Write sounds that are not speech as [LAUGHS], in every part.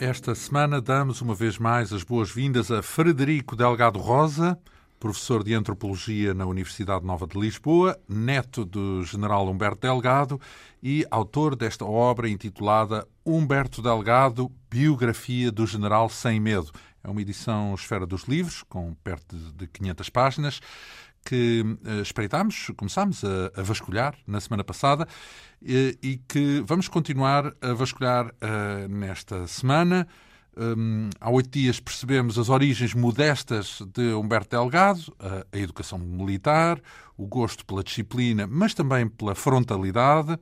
Esta semana damos uma vez mais as boas-vindas a Frederico Delgado Rosa, professor de Antropologia na Universidade Nova de Lisboa, neto do general Humberto Delgado e autor desta obra intitulada Humberto Delgado, Biografia do General Sem Medo. É uma edição Esfera dos Livros, com perto de 500 páginas, que uh, espreitámos, começámos a, a, vasculhar na semana passada e, e, que vamos continuar a vasculhar uh, nesta semana. Um, há oito dias percebemos as origens modestas de Humberto Delgado, a, a educação militar, o gosto pela disciplina, mas também pela frontalidade,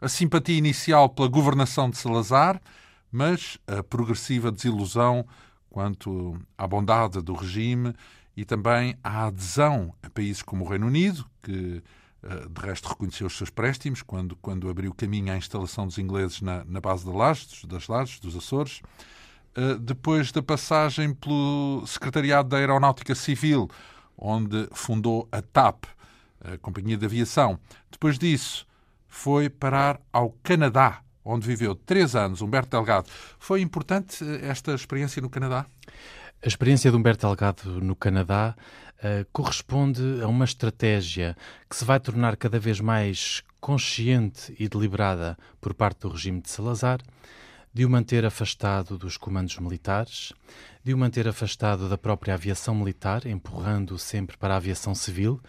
a simpatia inicial pela governação de Salazar, mas a progressiva desilusão quanto à bondade do regime e também à adesão a países como o Reino Unido, que eh, de resto reconheceu os seus préstimos quando, quando abriu caminho à instalação dos ingleses na, na base de Lajes, das Lajes, dos Açores. Eh, depois da passagem pelo Secretariado da Aeronáutica Civil, onde fundou a TAP, a Companhia de Aviação. Depois disso, foi parar ao Canadá, onde viveu três anos, Humberto Delgado. Foi importante eh, esta experiência no Canadá? A experiência de Humberto Delgado no Canadá uh, corresponde a uma estratégia que se vai tornar cada vez mais consciente e deliberada por parte do regime de Salazar, de o manter afastado dos comandos militares, de o manter afastado da própria aviação militar, empurrando sempre para a aviação civil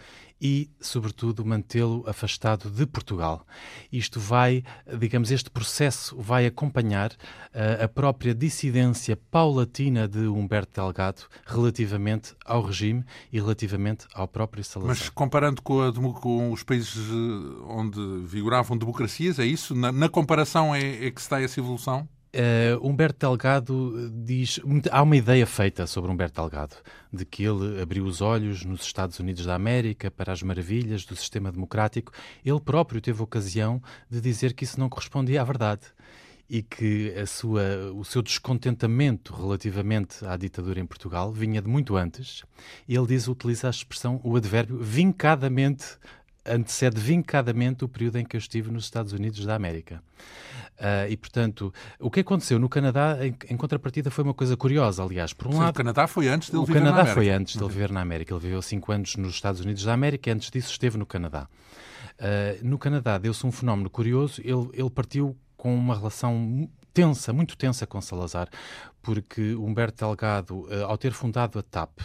e, sobretudo, mantê-lo afastado de Portugal. Isto vai, digamos, este processo vai acompanhar uh, a própria dissidência paulatina de Humberto Delgado relativamente ao regime e relativamente ao próprio Salazar. Mas comparando com, a, com os países eh, onde vigoravam democracias, é isso? Na, na comparação é, é que dá essa evolução? Uh, Humberto Delgado diz. Há uma ideia feita sobre Humberto Delgado, de que ele abriu os olhos nos Estados Unidos da América para as maravilhas do sistema democrático. Ele próprio teve ocasião de dizer que isso não correspondia à verdade e que a sua, o seu descontentamento relativamente à ditadura em Portugal vinha de muito antes. Ele diz, utiliza a expressão, o advérbio, vincadamente antecede vincadamente o período em que eu estive nos Estados Unidos da América. Uh, e, portanto, o que aconteceu no Canadá, em, em, contrapartida, foi uma coisa curiosa, aliás. Por um Sim, lado, o Canadá foi antes dele o viver Canadá na América. foi antes dele viver na América. Ele viveu cinco anos nos Estados Unidos da América e antes disso esteve no Canadá. Uh, no Canadá deu-se um fenómeno curioso. Ele, ele partiu com uma relação tensa, muito tensa com Salazar, porque Humberto Delgado, uh, ao ter fundado a TAP,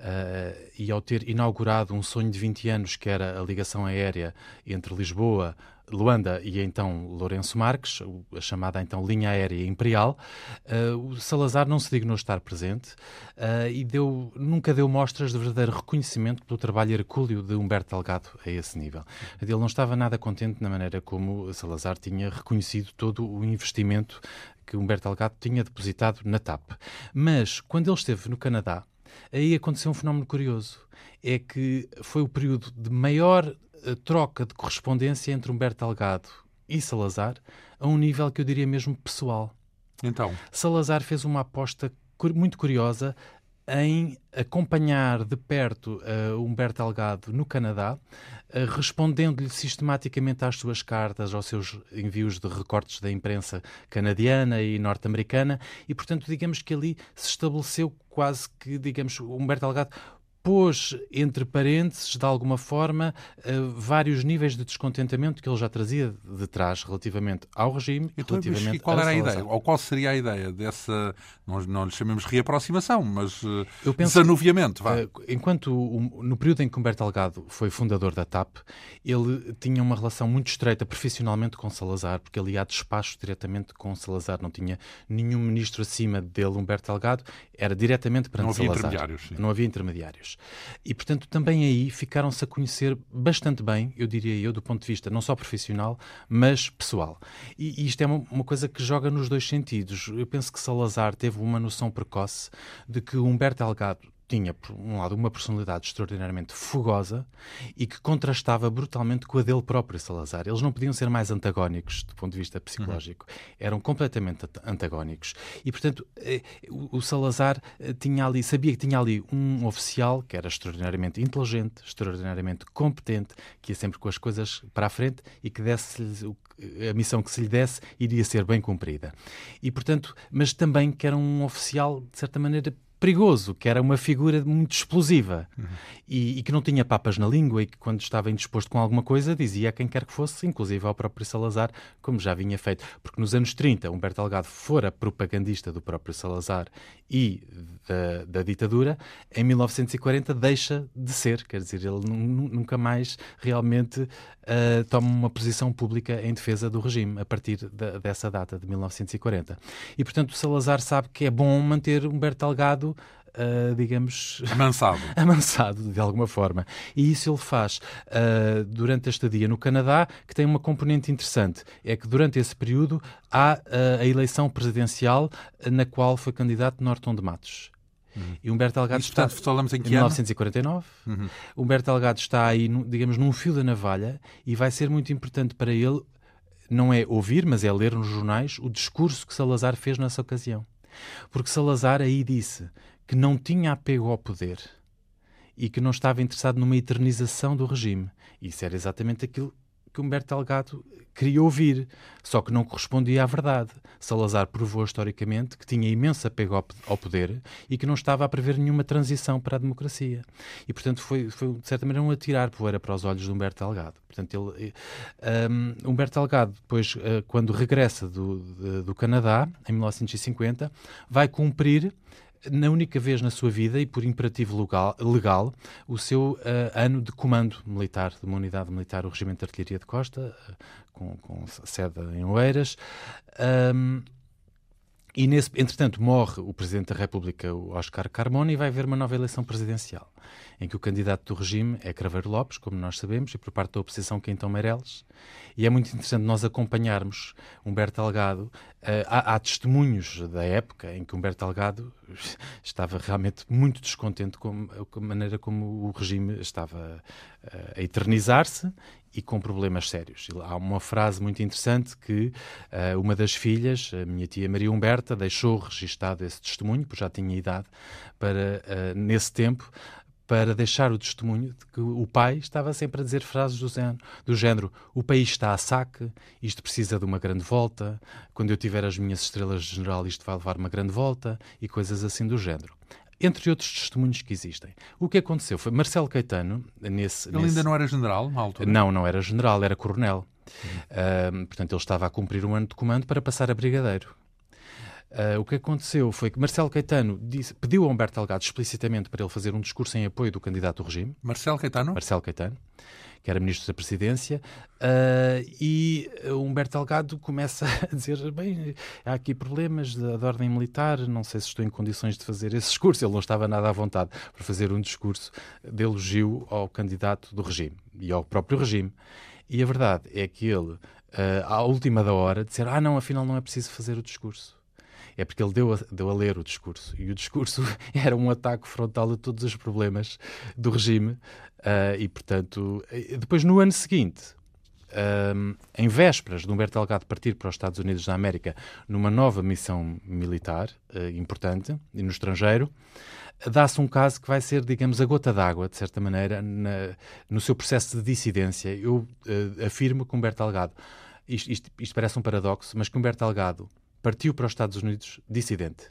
Uh, e ao ter inaugurado um sonho de 20 anos, que era a ligação aérea entre Lisboa, Luanda e então Lourenço Marques, a chamada então linha aérea imperial, uh, o Salazar não se dignou estar presente uh, e deu, nunca deu mostras de verdadeiro reconhecimento pelo trabalho hercúleo de Humberto Delgado a esse nível. Ele não estava nada contente na maneira como Salazar tinha reconhecido todo o investimento que Humberto Delgado tinha depositado na TAP. Mas, quando ele esteve no Canadá, aí aconteceu um fenómeno curioso. É que foi o período de maior uh, troca de correspondência entre Humberto Delgado e Salazar, a um nível que eu diria mesmo pessoal. Então. Salazar fez uma aposta muito curiosa em acompanhar de perto uh, Humberto Delgado no Canadá, uh, respondendo-lhe sistematicamente às suas cartas, aos seus envios de recortes da imprensa canadiana e norte-americana, e portanto, digamos que ali se estabeleceu quase que, digamos, Humberto Delgado pôs entre parênteses, de alguma forma, uh, vários níveis de descontentamento que ele já trazia de trás relativamente ao regime então, relativamente e qual era a ideia? Ou qual seria a ideia dessa, nós não lhe chamemos reaproximação, mas uh, Eu penso desanuviamento? Vá. Uh, enquanto, no período em que Humberto Delgado foi fundador da TAP, ele tinha uma relação muito estreita profissionalmente com Salazar, porque ele ia a despacho diretamente com Salazar, não tinha nenhum ministro acima dele, Humberto Delgado, era diretamente perante não havia Salazar. Intermediários, sim. Não havia intermediários. E, portanto, também aí ficaram-se a conhecer bastante bem, eu diria eu, do ponto de vista não só profissional, mas pessoal. E, e isto é uma, uma, coisa que joga nos dois sentidos. Eu penso que Salazar teve uma noção precoce de que Humberto Delgado tinha, por um lado, uma personalidade extraordinariamente fogosa e que contrastava brutalmente com a dele próprio, Salazar. Eles não podiam ser mais antagónicos do ponto de vista psicológico. Uhum. Eram completamente antagónicos. E, portanto, eh, o Salazar eh, tinha ali, sabia que tinha ali um oficial que era extraordinariamente inteligente, extraordinariamente competente, que ia sempre com as coisas para a frente e que desse a missão que se lhe desse iria ser bem cumprida. E, portanto, mas também que era um oficial, de certa maneira, perigoso, que era uma figura muito explosiva uhum. e, e, que não tinha papas na língua e que, quando estava indisposto com alguma coisa, dizia a quem quer que fosse, inclusive ao próprio Salazar, como já vinha feito. Porque nos anos 30, Humberto Delgado fora propagandista do próprio Salazar e da, da ditadura, em 1940 deixa de ser, quer dizer, ele nunca mais realmente uh, toma uma posição pública em defesa do regime a partir de, dessa data, de 1940. E, portanto, o Salazar sabe que é bom manter Humberto Delgado Uh, digamos. Amansado. [LAUGHS] amansado, de alguma forma. E isso ele faz uh, durante a estadia no Canadá, que tem uma componente interessante. É que durante esse período há uh, a eleição presidencial na qual foi candidato Norton de Matos. Uhum. E Humberto Delgado Isto, está portanto, falamos em que 1949. Uhum. Humberto Delgado está aí, digamos, num fio da navalha e vai ser muito importante para ele não é ouvir, mas é ler nos jornais o discurso que Salazar fez nessa ocasião. Porque Salazar aí disse que não tinha apego ao poder e que não estava interessado numa eternização do regime. Isso era exatamente aquilo que Humberto Delgado queria ouvir, só que não correspondia à verdade. Salazar provou historicamente que tinha imenso apego ao poder e que não estava a prever nenhuma transição para a democracia. E, portanto, foi, foi de certa maneira, um atirar poeira para os olhos de Humberto Delgado. Portanto, ele, um, Humberto Delgado, depois, uh, quando regressa do, do Canadá, em 1950, vai cumprir na única vez na sua vida e por imperativo legal, legal o seu uh, ano de comando militar, de uma unidade militar, o Regimento de Artilharia de Costa, uh, com, com, sede em Oeiras. E, nesse, entretanto, morre o Presidente da República, o Oscar Carmona, e vai haver uma nova eleição presidencial, em que o candidato do regime é Craveiro Lopes, como nós sabemos, e por parte da oposição Quintão Meireles. E é muito interessante nós acompanharmos Humberto Delgado. Uh, há, há, testemunhos da época em que Humberto Delgado [LAUGHS] estava realmente muito descontente com a maneira como o regime estava uh, a eternizar-se e com problemas sérios. Há uma frase muito interessante que uh, uma das filhas, a minha tia Maria Humberta, deixou registado esse testemunho, porque já tinha idade para, uh, nesse tempo, para deixar o testemunho de que o pai estava sempre a dizer frases do género, do género, o país está a saque, isto precisa de uma grande volta, quando eu tiver as minhas estrelas de general isto vai levar uma grande volta e coisas assim do género entre outros testemunhos que existem. O que aconteceu foi Marcelo Caetano, nesse. Ele nesse... ainda não era general na altura? Não, não era general, era coronel. Uhum. Uh, portanto, ele estava a cumprir um ano de comando para passar a brigadeiro. Uh, o que aconteceu foi que Marcelo Caetano disse, pediu a Humberto Delgado explicitamente para ele fazer um discurso em apoio do candidato ao regime. Marcelo Caetano? Marcelo Caetano que era ministro da Presidência, uh, e Humberto Delgado começa [LAUGHS] a dizer: bem, há aqui problemas da, da, ordem militar, não sei se estou em condições de fazer esse discurso. Ele não estava nada à vontade para fazer um discurso de elogio ao candidato do regime e ao próprio regime. E a verdade é que ele, uh, à última da hora, disser: ah, não, afinal não é preciso fazer o discurso é porque ele deu a, deu a ler o discurso. E o discurso [LAUGHS] era um ataque frontal a todos os problemas do regime. Uh, e, portanto, depois no ano seguinte, um, em vésperas de Humberto Delgado partir para os Estados Unidos da América numa nova missão militar uh, importante e no estrangeiro, dá-se um caso que vai ser, digamos, a gota d'água, de certa maneira, na, no seu processo de dissidência. Eu uh, afirmo que Humberto Delgado, isto, isto, isto, parece um paradoxo, mas que Humberto Delgado partiu para os Estados Unidos dissidente.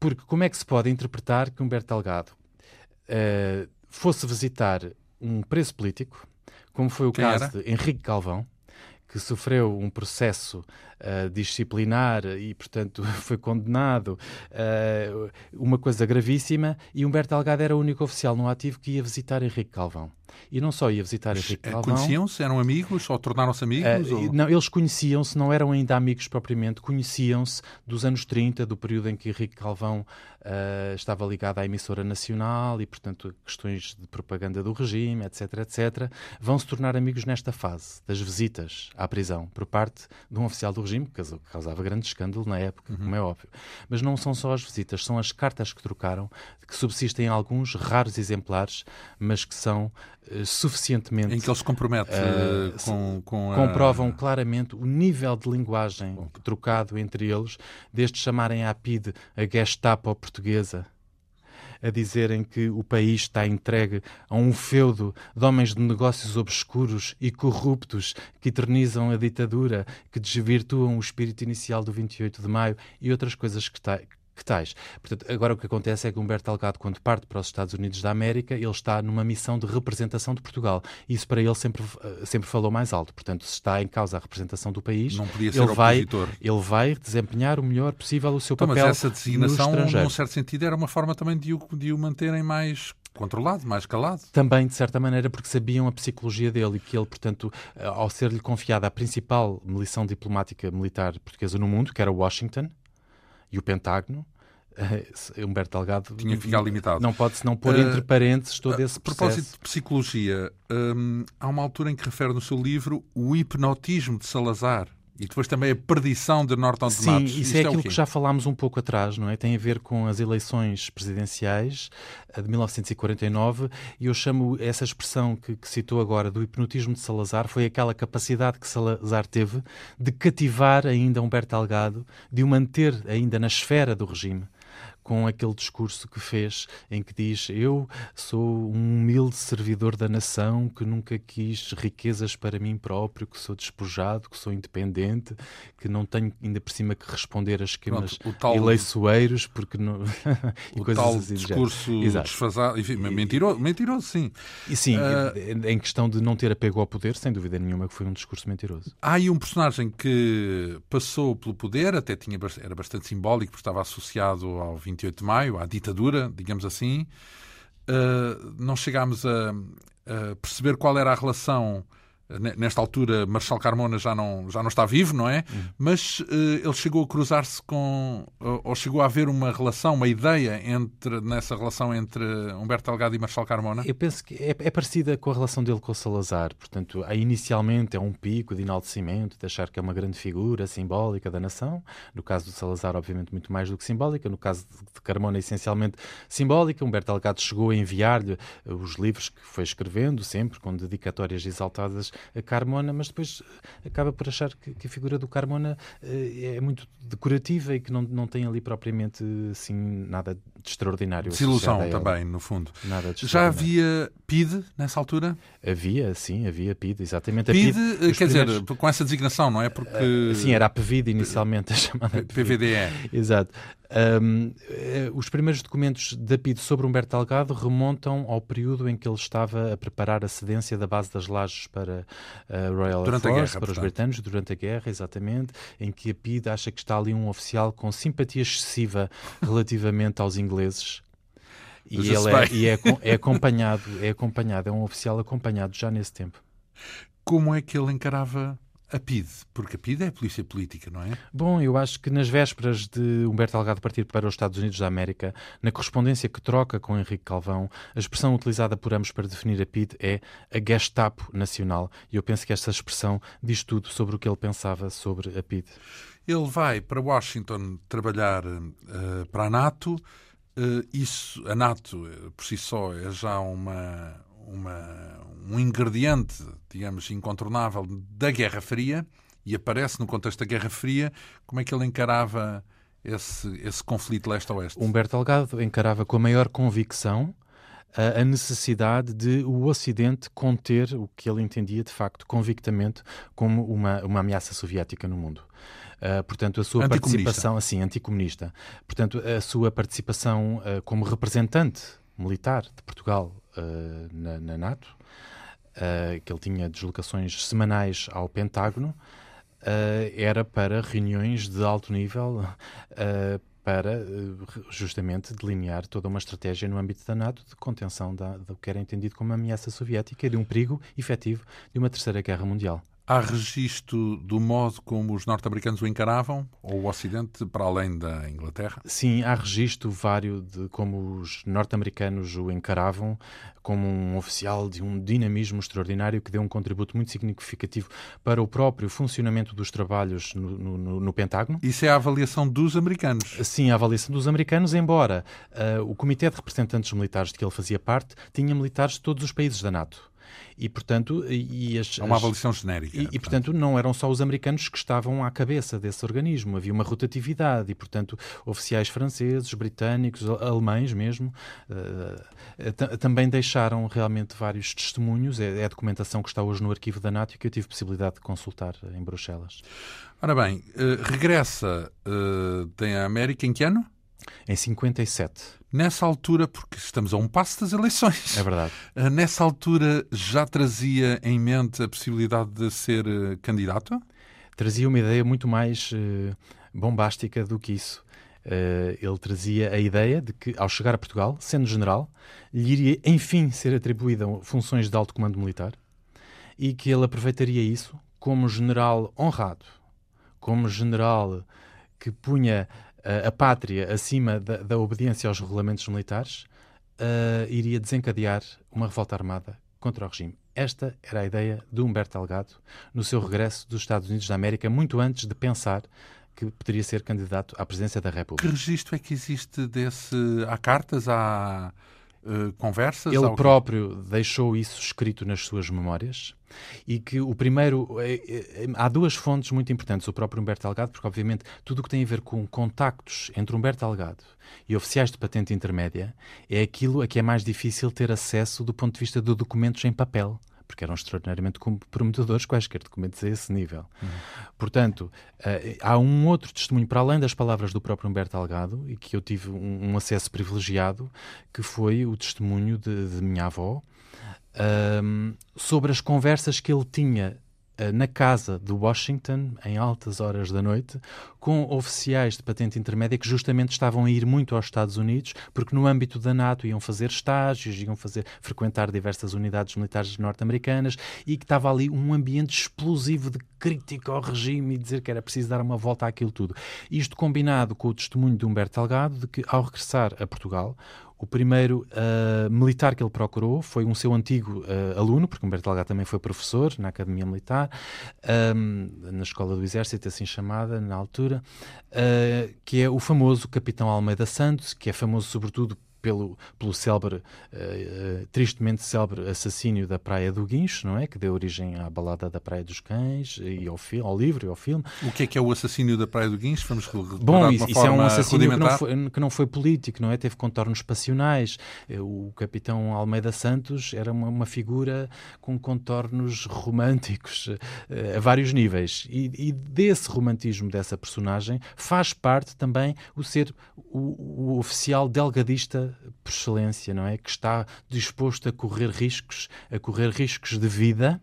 Porque como é que se pode interpretar que Humberto Delgado uh, fosse visitar um preso político, como foi o Quem caso era? de Henrique Calvão, que sofreu um processo uh, disciplinar e, portanto, [LAUGHS] foi condenado, uh, uma coisa gravíssima, e Humberto Delgado era o único oficial no ativo que ia visitar Henrique Calvão. E não só ia visitar Henrique Calvão... Conheciam-se? Eram amigos? Ou tornaram-se amigos? Uh, ou... Não, eles conheciam-se, não eram ainda amigos propriamente, conheciam-se dos anos 30, do período em que Henrique Calvão uh, estava ligado à emissora nacional e, portanto, questões de propaganda do regime, etc, etc. Vão se tornar amigos nesta fase das visitas à prisão por parte de um oficial do regime regime, que causava grande escândalo na época, uhum. como é óbvio. Mas não são só as visitas, são as cartas que trocaram, que subsistem alguns raros exemplares, mas que são uh, suficientemente. Em que ele se compromete uh, com, com a... Comprovam claramente o nível de linguagem Bom. trocado entre eles, desde chamarem a PID a Gestapo portuguesa a dizerem que o país está entregue a um feudo de homens de negócios obscuros e corruptos que eternizam a ditadura, que desvirtuam o espírito inicial do 28 de maio e outras coisas que, está, que tais. Portanto, agora o que acontece é que Humberto Delgado, quando parte para os Estados Unidos da América, ele está numa missão de representação de Portugal. Isso para ele sempre, eh, sempre falou mais alto. Portanto, se está em causa a representação do país, ele, vai, ele vai desempenhar o melhor possível o seu então, papel. Mas essa designação, num certo sentido, era uma forma também de o, de o manterem mais controlado, mais calado. Também, de certa maneira, porque sabiam a psicologia dele e que ele, portanto, eh, ao ser-lhe confiada a principal missão diplomática militar portuguesa no mundo, que era Washington, e o Pentágono, uh, Humberto Delgado tinha que ficar limitado. Não pode-se não pôr uh, entre parênteses todo esse processo. A propósito de psicologia, um, há uma altura em que refere no seu livro o hipnotismo de Salazar. E depois também a perdição de Norton de Sim, Matos. Sim, isso é, é aquilo que já falámos um pouco atrás, não é? Tem a ver com as eleições presidenciais eh, de 1949 e eu chamo essa expressão que, que, citou agora do hipnotismo de Salazar foi aquela capacidade que Salazar teve de cativar ainda Humberto Delgado, de o manter ainda na esfera do regime com aquele discurso que fez, em que diz: Eu sou um humilde servidor da nação que nunca quis riquezas para mim próprio, que sou despojado, que sou independente, que não tenho ainda por cima que responder a esquemas Pronto, tal, eleiçoeiros, porque não. [LAUGHS] e o coisas tal assim discurso desfasado, enfim, mentiroso, mentiroso, sim. E sim, uh, em questão de não ter apego ao poder, sem dúvida nenhuma que foi um discurso mentiroso. Há aí um personagem que passou pelo poder, até tinha, era bastante simbólico, porque estava associado ao 20 28 de maio, à ditadura, digamos assim, uh, não chegámos a, a, perceber qual era a relação Nesta altura, Marshal Carmona já não, já não está vivo, não é? Uhum. Mas uh, ele chegou a cruzar-se com. Ou, ou, chegou a haver uma relação, uma ideia entre, nessa relação entre Humberto Delgado e Marshal Carmona? Eu penso que é, é parecida com a relação dele com o Salazar. Portanto, inicialmente é um pico de enaltecimento, de achar que é uma grande figura simbólica da nação. No caso do Salazar, obviamente, muito mais do que simbólica. No caso de Carmona, essencialmente simbólica. Humberto Delgado chegou a enviar-lhe os livros que foi escrevendo, sempre com dedicatórias exaltadas Carmona, mas depois acaba por achar que, que a figura do Carmona uh, é muito decorativa e que não, não tem ali propriamente assim, nada de extraordinário. Desilusão também, no fundo. Nada de Já havia PID nessa altura? Havia, sim, havia PID, exatamente. PID, PID quer primeiros... dizer, com essa designação, não é? Porque... Uh, sim, era a PVID inicialmente, a chamada PVDE. Exato. Um, eh, os primeiros documentos da PID sobre Humberto Delgado remontam ao período em que ele estava a preparar a cedência da base das lajes para a Royal durante Air Force, guerra, para os britânicos, durante a guerra, exatamente, em que a PID acha que está ali um oficial com simpatia excessiva relativamente aos ingleses. E ele é, e é, é acompanhado, é acompanhado, é um oficial acompanhado já nesse tempo. Como é que ele encarava a PID, porque a PID é a polícia política, não é? Bom, eu acho que nas vésperas de Humberto Delgado partir para os Estados Unidos da América, na correspondência que troca com Henrique Calvão, a expressão utilizada por ambos para definir a PID é a Gestapo Nacional. E eu penso que esta expressão diz tudo sobre o que ele pensava sobre a PID. Ele vai para Washington trabalhar uh, para a NATO. Uh, isso, a NATO, eh, por si só, é já uma, uma, um ingrediente, digamos, incontornável da Guerra Fria e aparece no contexto da Guerra Fria. Como é que ele encarava esse, esse conflito leste-oeste? Humberto Delgado encarava com a maior convicção a necessidade de o Ocidente conter o que ele entendia de facto convictamente como uma, uma ameaça soviética no mundo. Uh, portanto, a sua participação, assim, anticomunista. Portanto, a sua participação uh, como representante militar de Portugal uh, na, na, NATO, uh, que ele tinha deslocações semanais ao Pentágono, uh, era para reuniões de alto nível [LAUGHS] para justamente delinear toda uma estratégia no âmbito da NATO de contenção da, do que era entendido como ameaça soviética e de um perigo efetivo de uma terceira guerra mundial. Há registro do modo como os norte-americanos o encaravam, ou o Ocidente, para além da Inglaterra? Sim, há registro vário de como os norte-americanos o encaravam como um oficial de um dinamismo extraordinário que deu um contributo muito significativo para o próprio funcionamento dos trabalhos no, no, no Pentágono. Isso é a avaliação dos americanos? Sim, a avaliação dos americanos, embora uh, o Comitê de Representantes Militares de que ele fazia parte tinha militares de todos os países da NATO. E, portanto, e as, é uma avaliação genérica. E, e, portanto, não eram só os americanos que estavam à cabeça desse organismo. Havia uma rotatividade e, portanto, oficiais franceses, britânicos, alemães mesmo, uh, também deixaram realmente vários testemunhos. É, é, a documentação que está hoje no arquivo da NATO e que eu tive possibilidade de consultar em Bruxelas. Ora bem, uh, regressa uh, tem a América em que ano? Em 57. Nessa altura, porque estamos a um passo das eleições. É verdade. [LAUGHS] Eh, nessa altura já trazia em mente a possibilidade de ser eh, candidato? Trazia uma ideia muito mais uh, bombástica do que isso. Uh, ele trazia a ideia de que, ao chegar a Portugal, sendo general, lhe iria, enfim, ser atribuída funções de alto comando militar e que ele aproveitaria isso como general honrado, como general que punha a pátria acima da, da, obediência aos regulamentos militares, uh, iria desencadear uma revolta armada contra o regime. Esta era a ideia de Humberto Delgado no seu regresso dos Estados Unidos da América, muito antes de pensar que poderia ser candidato à presidência da República. Que registro é que existe desse? Há cartas, há uh, conversas? Ele próprio deixou isso escrito nas suas memórias e que o primeiro. É, é, há duas fontes muito importantes. O próprio Humberto Delgado, porque, obviamente, tudo o que tem a ver com contactos entre Humberto Delgado e oficiais de patente intermédia é aquilo a que é mais difícil ter acesso do ponto de vista de documentos em papel porque eram extraordinariamente comprometedores quaisquer documentos a esse nível. Uhum. Portanto, uh, há um outro testemunho, para além das palavras do próprio Humberto Algado, e que eu tive um, um acesso privilegiado, que foi o testemunho de, de minha avó, um, sobre as conversas que ele tinha na casa de Washington, em altas horas da noite, com oficiais de patente intermédia que justamente estavam a ir muito aos Estados Unidos, porque no âmbito da NATO iam fazer estágios, iam fazer, frequentar diversas unidades militares norte-americanas e que estava ali um ambiente explosivo de crítica ao regime e dizer que era preciso dar uma volta àquilo tudo. Isto combinado com o testemunho de Humberto Delgado de que, ao regressar a Portugal, o primeiro uh, militar que ele procurou foi um seu antigo uh, aluno, porque Humberto Delgado também foi professor na Academia Militar, um, na Escola do Exército, assim chamada, na altura, uh, que é o famoso Capitão Almeida Santos, que é famoso sobretudo pelo, pelo célebre, uh, tristemente célebre assassínio da Praia do Guincho, não é? Que deu origem à balada da Praia dos Cães e ao, filme, ao livro e ao filme. O que é que é o assassínio da Praia do Guincho? Vamos Bom, isso, isso é um assassínio que não, foi, que não, foi, político, não é? Teve contornos passionais. Eh, o capitão Almeida Santos era uma, uma figura com contornos românticos uh, a vários níveis. E, e, desse romantismo dessa personagem faz parte também o ser o, o oficial delgadista por excelência, não é? Que está disposto a correr riscos, a correr riscos de vida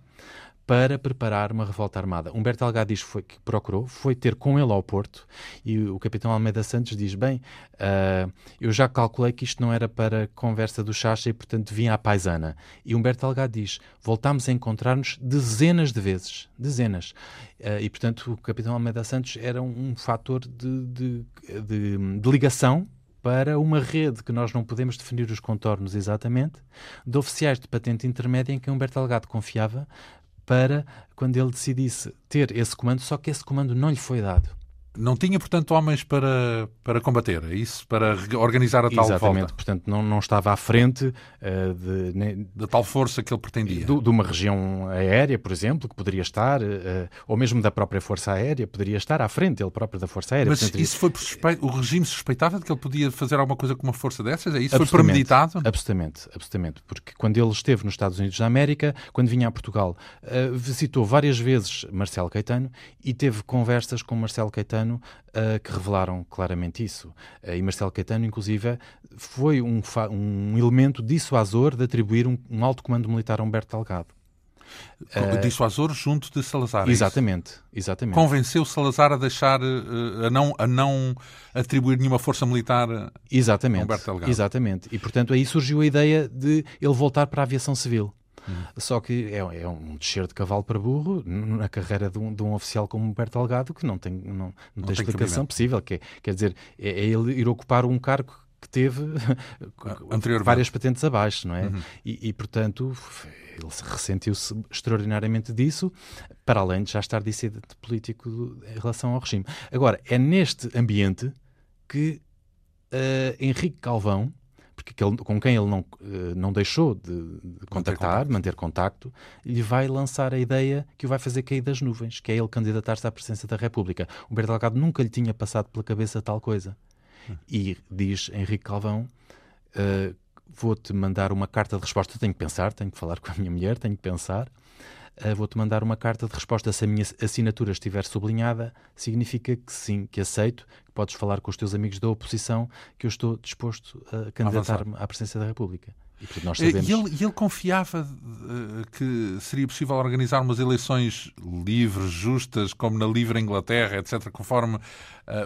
para preparar uma revolta armada. Humberto Delgado diz foi, que procurou, foi ter com ele ao Porto e o capitão Almeida Santos diz, bem, uh, eu já calculei que isto não era para conversa do Chacha e, portanto, vinha à paisana. E Humberto Delgado diz, voltámos a encontrar-nos dezenas de vezes, dezenas. Uh, e, portanto, o capitão Almeida Santos era um, um fator de, de, de, de ligação para uma rede que nós não podemos definir os contornos exatamente, de oficiais de patente intermédia em que Humberto Delgado confiava para quando ele decidisse ter esse comando, só que esse comando não lhe foi dado. Não tinha, portanto, homens para, para combater, é isso? Para organizar a tal Exatamente, volta? Exatamente, portanto, não, não estava à frente uh, de, ne... da tal força que ele pretendia. De, de, uma região aérea, por exemplo, que poderia estar, uh, ou mesmo da própria Força Aérea, poderia estar à frente, ele próprio da Força Aérea. Mas portanto, isso foi por suspeito, o regime suspeitava de que ele podia fazer alguma coisa com uma força dessas? É isso? Foi premeditado? Absolutamente, absolutamente, porque quando ele esteve nos Estados Unidos da América, quando vinha a Portugal, uh, visitou várias vezes Marcelo Caetano e teve conversas com Marcelo Caetano uh, que revelaram claramente isso. Uh, e Marcelo Caetano, inclusive, foi um, um elemento dissuasor de atribuir um, um alto comando militar a Humberto Delgado. Uh, dissuasor junto de Salazar. É exatamente, é exatamente. Convenceu Salazar a deixar, a não, a não atribuir nenhuma força militar exatamente, a Humberto Delgado. Exatamente. E, portanto, aí surgiu a ideia de ele voltar para a aviação civil. Só que é, é, um descer de cavalo para burro na carreira de um, de um oficial como Humberto Delgado que não tem, não, não, não tem explicação possível. Que é, quer dizer, é, é ele ir ocupar um cargo que teve [LAUGHS] várias patentes abaixo, não é? Uhum. E, e, portanto, ele ressentiu-se extraordinariamente disso, para além de já estar dissidente político em relação ao regime. Agora, é neste ambiente que uh, Henrique Calvão, porque ele, com quem ele não, uh, não deixou de, de contactar, manter, manter contacto, lhe vai lançar a ideia que o vai fazer cair das nuvens, que é ele candidatar-se à presidência da República. Humberto Delgado nunca lhe tinha passado pela cabeça tal coisa. Hum. E diz Henrique Calvão, uh, vou-te mandar uma carta de resposta, tenho que pensar, tenho que falar com a minha mulher, tenho que pensar, uh, vou-te mandar uma carta de resposta. Se a minha assinatura estiver sublinhada, significa que sim, que aceito, que podes falar com os teus amigos da oposição, que eu estou disposto a candidatar-me à presidência da República. E, nós sabemos... e, ele, ele confiava uh, que seria possível organizar umas eleições livres, justas, como na livre Inglaterra, etc., conforme uh,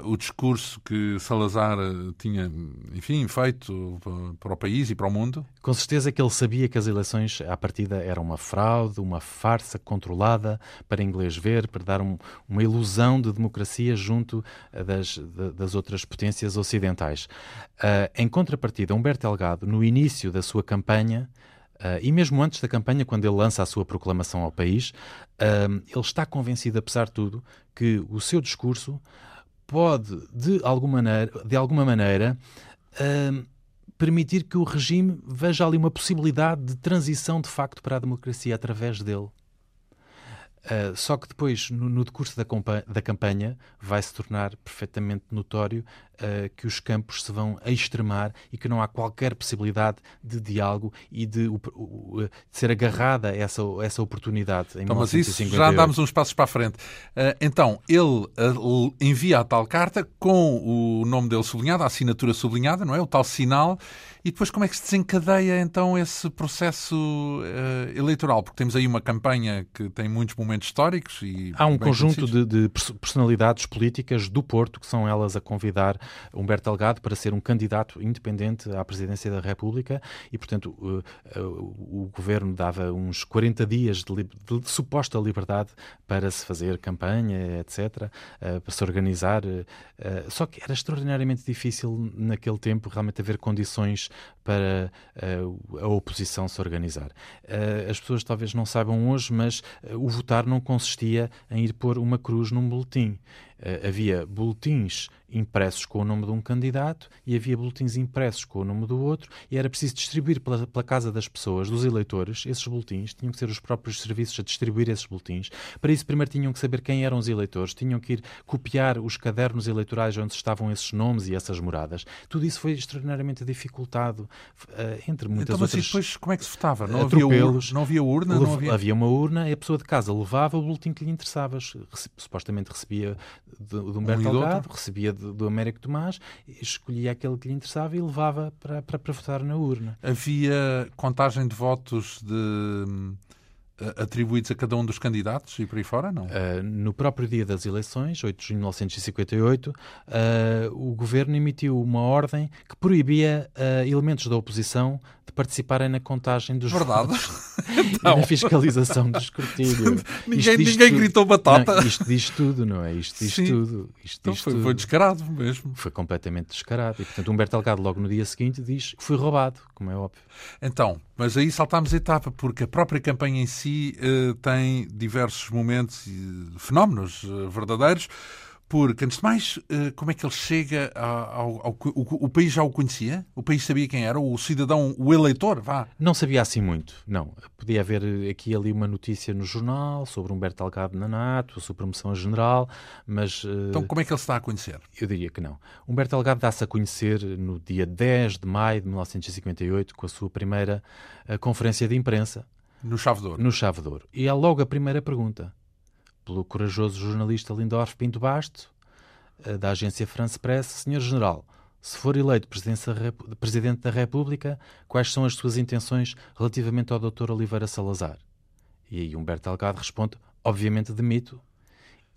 o discurso que Salazar tinha, enfim, feito para o país e para o mundo? Com certeza que ele sabia que as eleições, à partida, eram uma fraude, uma farsa controlada para inglês ver, para dar um, uma ilusão de democracia junto das, das outras potências ocidentais. em contrapartida, Humberto Delgado, no início da sua campanha, uh, e mesmo antes da campanha, quando ele lança a sua proclamação ao país, uh, ele está convencido, apesar de tudo, que o seu discurso pode, de alguma maneira, de alguma maneira uh, permitir que o regime veja ali uma possibilidade de transição de facto para a democracia através dele. Uh, só que depois, no, no decurso da, da, campanha, vai se tornar perfeitamente notório uh, que os campos se vão extremar e que não há qualquer possibilidade de diálogo e de, uh, de ser agarrada essa, essa oportunidade. Em então, mas isso já andámos uns passos para a frente. então, ele envia a tal carta com o nome dele sublinhado, a assinatura sublinhada, não é? O tal sinal. E depois como é que se desencadeia então esse processo eleitoral? Porque temos aí uma campanha que tem muitos momentos históricos. E Há um conjunto de, de, personalidades políticas do Porto que são elas a convidar Humberto Delgado para ser um candidato independente à presidência da República e, portanto, o, o, o governo dava uns 40 dias de, de, de, suposta liberdade para se fazer campanha, etc., uh, para se organizar. Uh, só que era extraordinariamente difícil naquele tempo realmente haver condições para uh, a oposição se organizar. as pessoas talvez não saibam hoje, mas o votar não consistia em ir pôr uma cruz num boletim. Havia boletins impressos com o nome de um candidato e havia boletins impressos com o nome do outro e era preciso distribuir pela, pela, casa das pessoas, dos eleitores, esses boletins. Tinham que ser os próprios serviços a distribuir esses boletins. Para isso, primeiro tinham que saber quem eram os eleitores, tinham que ir copiar os cadernos eleitorais onde estavam esses nomes e essas moradas. Tudo isso foi extraordinariamente dificultado, uh, entre muitas então, mas outras... depois como é que se votava? Não havia, ur... não havia urna? Não havia... havia uma urna e a pessoa de casa levava o boletim que lhe interessava. Supostamente recebia de, de Humberto um Delgado, recebia do Américo Tomás, escolhia aquele que lhe interessava e levava para, para, para votar na urna. Havia contagem de votos de atribuídos a cada um dos candidatos e por aí fora, não? Uh, no próprio dia das eleições, 8 de junho de 1958, uh, o governo emitiu uma ordem que proibia uh, elementos da oposição de participarem na contagem dos Verdade. votos então... [LAUGHS] e na fiscalização do escrutínio. [LAUGHS] ninguém ninguém gritou batata. Não, isto diz tudo, não é? Isto diz Sim. tudo. Isto então foi, tudo. foi, descarado mesmo. Foi completamente descarado. E, portanto, Humberto Delgado, logo no dia seguinte, diz que foi roubado, como é óbvio. Então, mas aí saltámos etapa, porque a própria campanha em si uh, tem diversos momentos e fenómenos uh, verdadeiros. Porque, antes de mais, eh, como é que ele chega ao, ao, ao o, o, país já o conhecia? O país sabia quem era? O cidadão, o eleitor? Vá. Não sabia assim muito, não. Podia haver aqui e ali uma notícia no jornal sobre Humberto Delgado na NATO, a sua promoção a general, mas... Então como é que ele se está a conhecer? Eu diria que não. Humberto Delgado dá-se a conhecer no dia 10 de maio de 1958, com a sua primeira conferência de imprensa. No Chave de Ouro. No Chave de Ouro. E é logo a primeira pergunta pelo corajoso jornalista Lindorf Pinto Basto, eh, da agência France Press, Senhor General, se for eleito Presidente da República, quais são as suas intenções relativamente ao Dr. Oliveira Salazar? E aí Humberto Delgado responde, obviamente demito.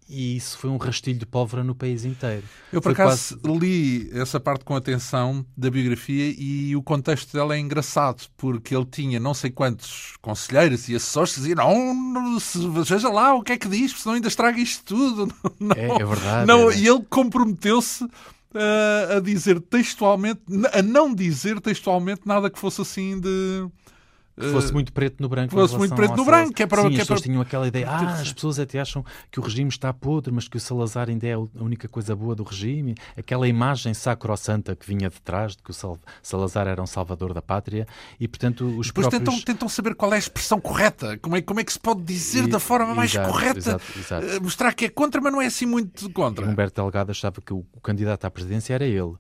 E isso foi um rastilho de pólvora no país inteiro. Eu, por foi acaso, quase... li essa parte com atenção da biografia e o contexto dela é engraçado, porque ele tinha não sei quantos conselheiros e assessores que diziam: não, veja lá o que é que diz, senão ainda estraga isto tudo. [LAUGHS] Não, é, é verdade. Não, é. E ele comprometeu-se uh, a dizer textualmente, a não dizer textualmente nada que fosse assim de que fosse muito preto no branco. Fosse muito preto no branco, que é para... Sim, que as é pessoas para... tinham aquela ideia, ah, as pessoas até acham que o regime está podre, mas que o Salazar ainda é a única coisa boa do regime. Aquela imagem sacrossanta que vinha de trás, de que o Salazar era um salvador da pátria, e portanto os Depois próprios... tentam, tentam saber qual é a expressão correta, como é, como é que se pode dizer e, da forma mais exato, correta, exato, exato. Eh, mostrar que é contra, mas não é assim muito contra. E Humberto Delgado achava que o candidato à presidência era ele.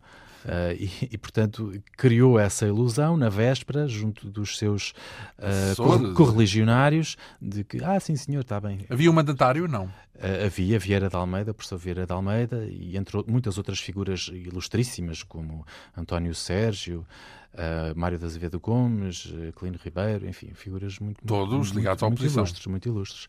Uh, e, e, portanto, criou essa ilusão na véspera, junto dos seus uh, correligionários, de que, ah, sim, senhor, está bem. Havia um mandatário? Não. Uh, havia Vieira de Almeida, professor Vieira de Almeida, e entre muitas outras figuras ilustríssimas, como António Sérgio, uh, Mário da Azevedo Gomes, uh, Clino Ribeiro, enfim, figuras muito todos muito, ligados muito, à oposição, muito ilustres, muito ilustres.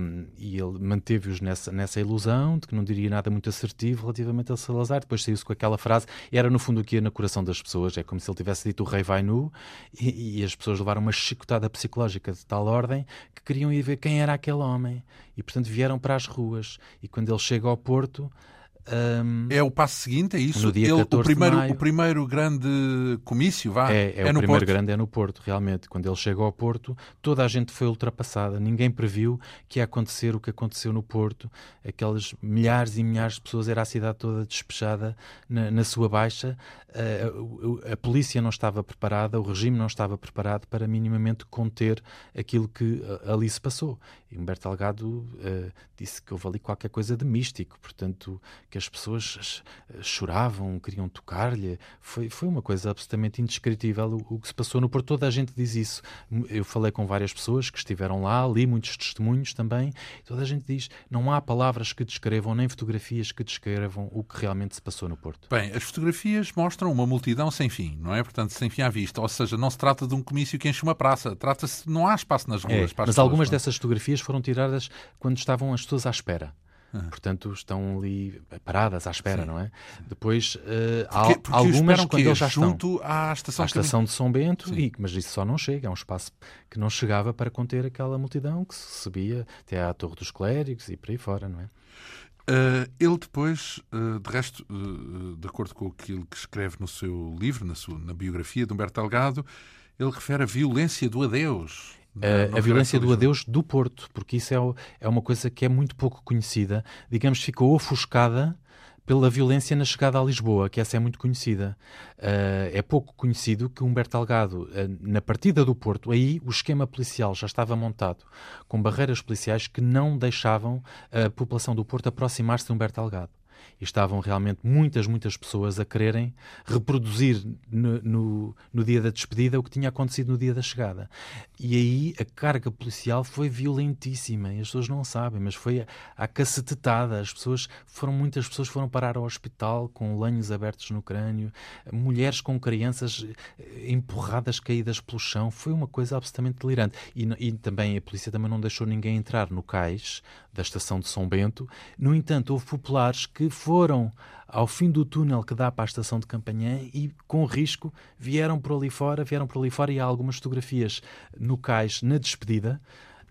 Um, e ele manteve-os nessa nessa ilusão de que não diria nada muito assertivo relativamente a Salazar. Depois saiu-se com aquela frase, era no fundo o que ia no coração das pessoas. É como se ele tivesse dito o rei vai nu e, e as pessoas levaram uma chicotada psicológica de tal ordem que queriam ir ver quem era aquele homem e portanto vieram para as ruas. E quando ele chega ao Porto um, é o passo seguinte, é isso? No dia Ele, o, primeiro, maio, o primeiro grande comício, vá, é, é, é o no primeiro Porto. grande é no Porto, realmente. Quando ele chega ao Porto, toda a gente foi ultrapassada. Ninguém previu que ia acontecer o que aconteceu no Porto. Aquelas milhares e milhares de pessoas, era a cidade toda despejada na, na sua baixa. Uh, a, a, polícia não estava preparada, o regime não estava preparado para minimamente conter aquilo que uh, ali se passou. E Humberto Delgado uh, disse que houve ali qualquer coisa de místico, portanto que as pessoas choravam, queriam tocar-lhe. Foi, foi uma coisa absolutamente indescritível o, o, que se passou no Porto. Toda a gente diz isso. Eu falei com várias pessoas que estiveram lá, li muitos testemunhos também. toda a gente diz: não há palavras que descrevam, nem fotografias que descrevam o que realmente se passou no Porto. Bem, as fotografias mostram uma multidão sem fim, não é? Portanto, sem fim à vista. Ou seja, não se trata de um comício que enche uma praça. Trata-se, não há espaço nas ruas. É, mas pessoas, algumas não? dessas fotografias foram tiradas quando estavam as pessoas à espera. Portanto, estão ali paradas à espera, Sim. não é? Depois, uh, porque, porque algumas quando eles já junto estão à estação, à estação de São Bento, e, mas isso só não chega, é um espaço que não chegava para conter aquela multidão que subia até à Torre dos Clérigos e por aí fora, não é? Uh, ele depois, uh, de resto, uh, de acordo com aquilo que escreve no seu livro, na, sua, na biografia de Humberto Delgado, ele refere a violência do adeus. A violência do adeus do Porto, porque isso é, é uma coisa que é muito pouco conhecida. Digamos, ficou ofuscada pela violência na chegada a Lisboa, que essa é muito conhecida. Uh, é pouco conhecido que Humberto Delgado, uh, na partida do Porto, aí o esquema policial já estava montado, com barreiras policiais que não deixavam a população do Porto aproximar-se de Humberto Delgado e estavam realmente muitas, muitas pessoas a quererem reproduzir no, no, no, dia da despedida o que tinha acontecido no dia da chegada. E aí a carga policial foi violentíssima, e as pessoas não sabem, mas foi a, cacetetada. As pessoas foram, muitas pessoas foram parar ao hospital com lenhos abertos no crânio, mulheres com crianças eh, empurradas, caídas pelo chão. Foi uma coisa absolutamente delirante. E, e também a polícia também não deixou ninguém entrar no cais da estação de São Bento. No entanto, houve populares que foram ao fim do túnel que dá para a estação de Campanhã e, com risco, vieram por ali fora, vieram por ali fora e há algumas fotografias no cais na despedida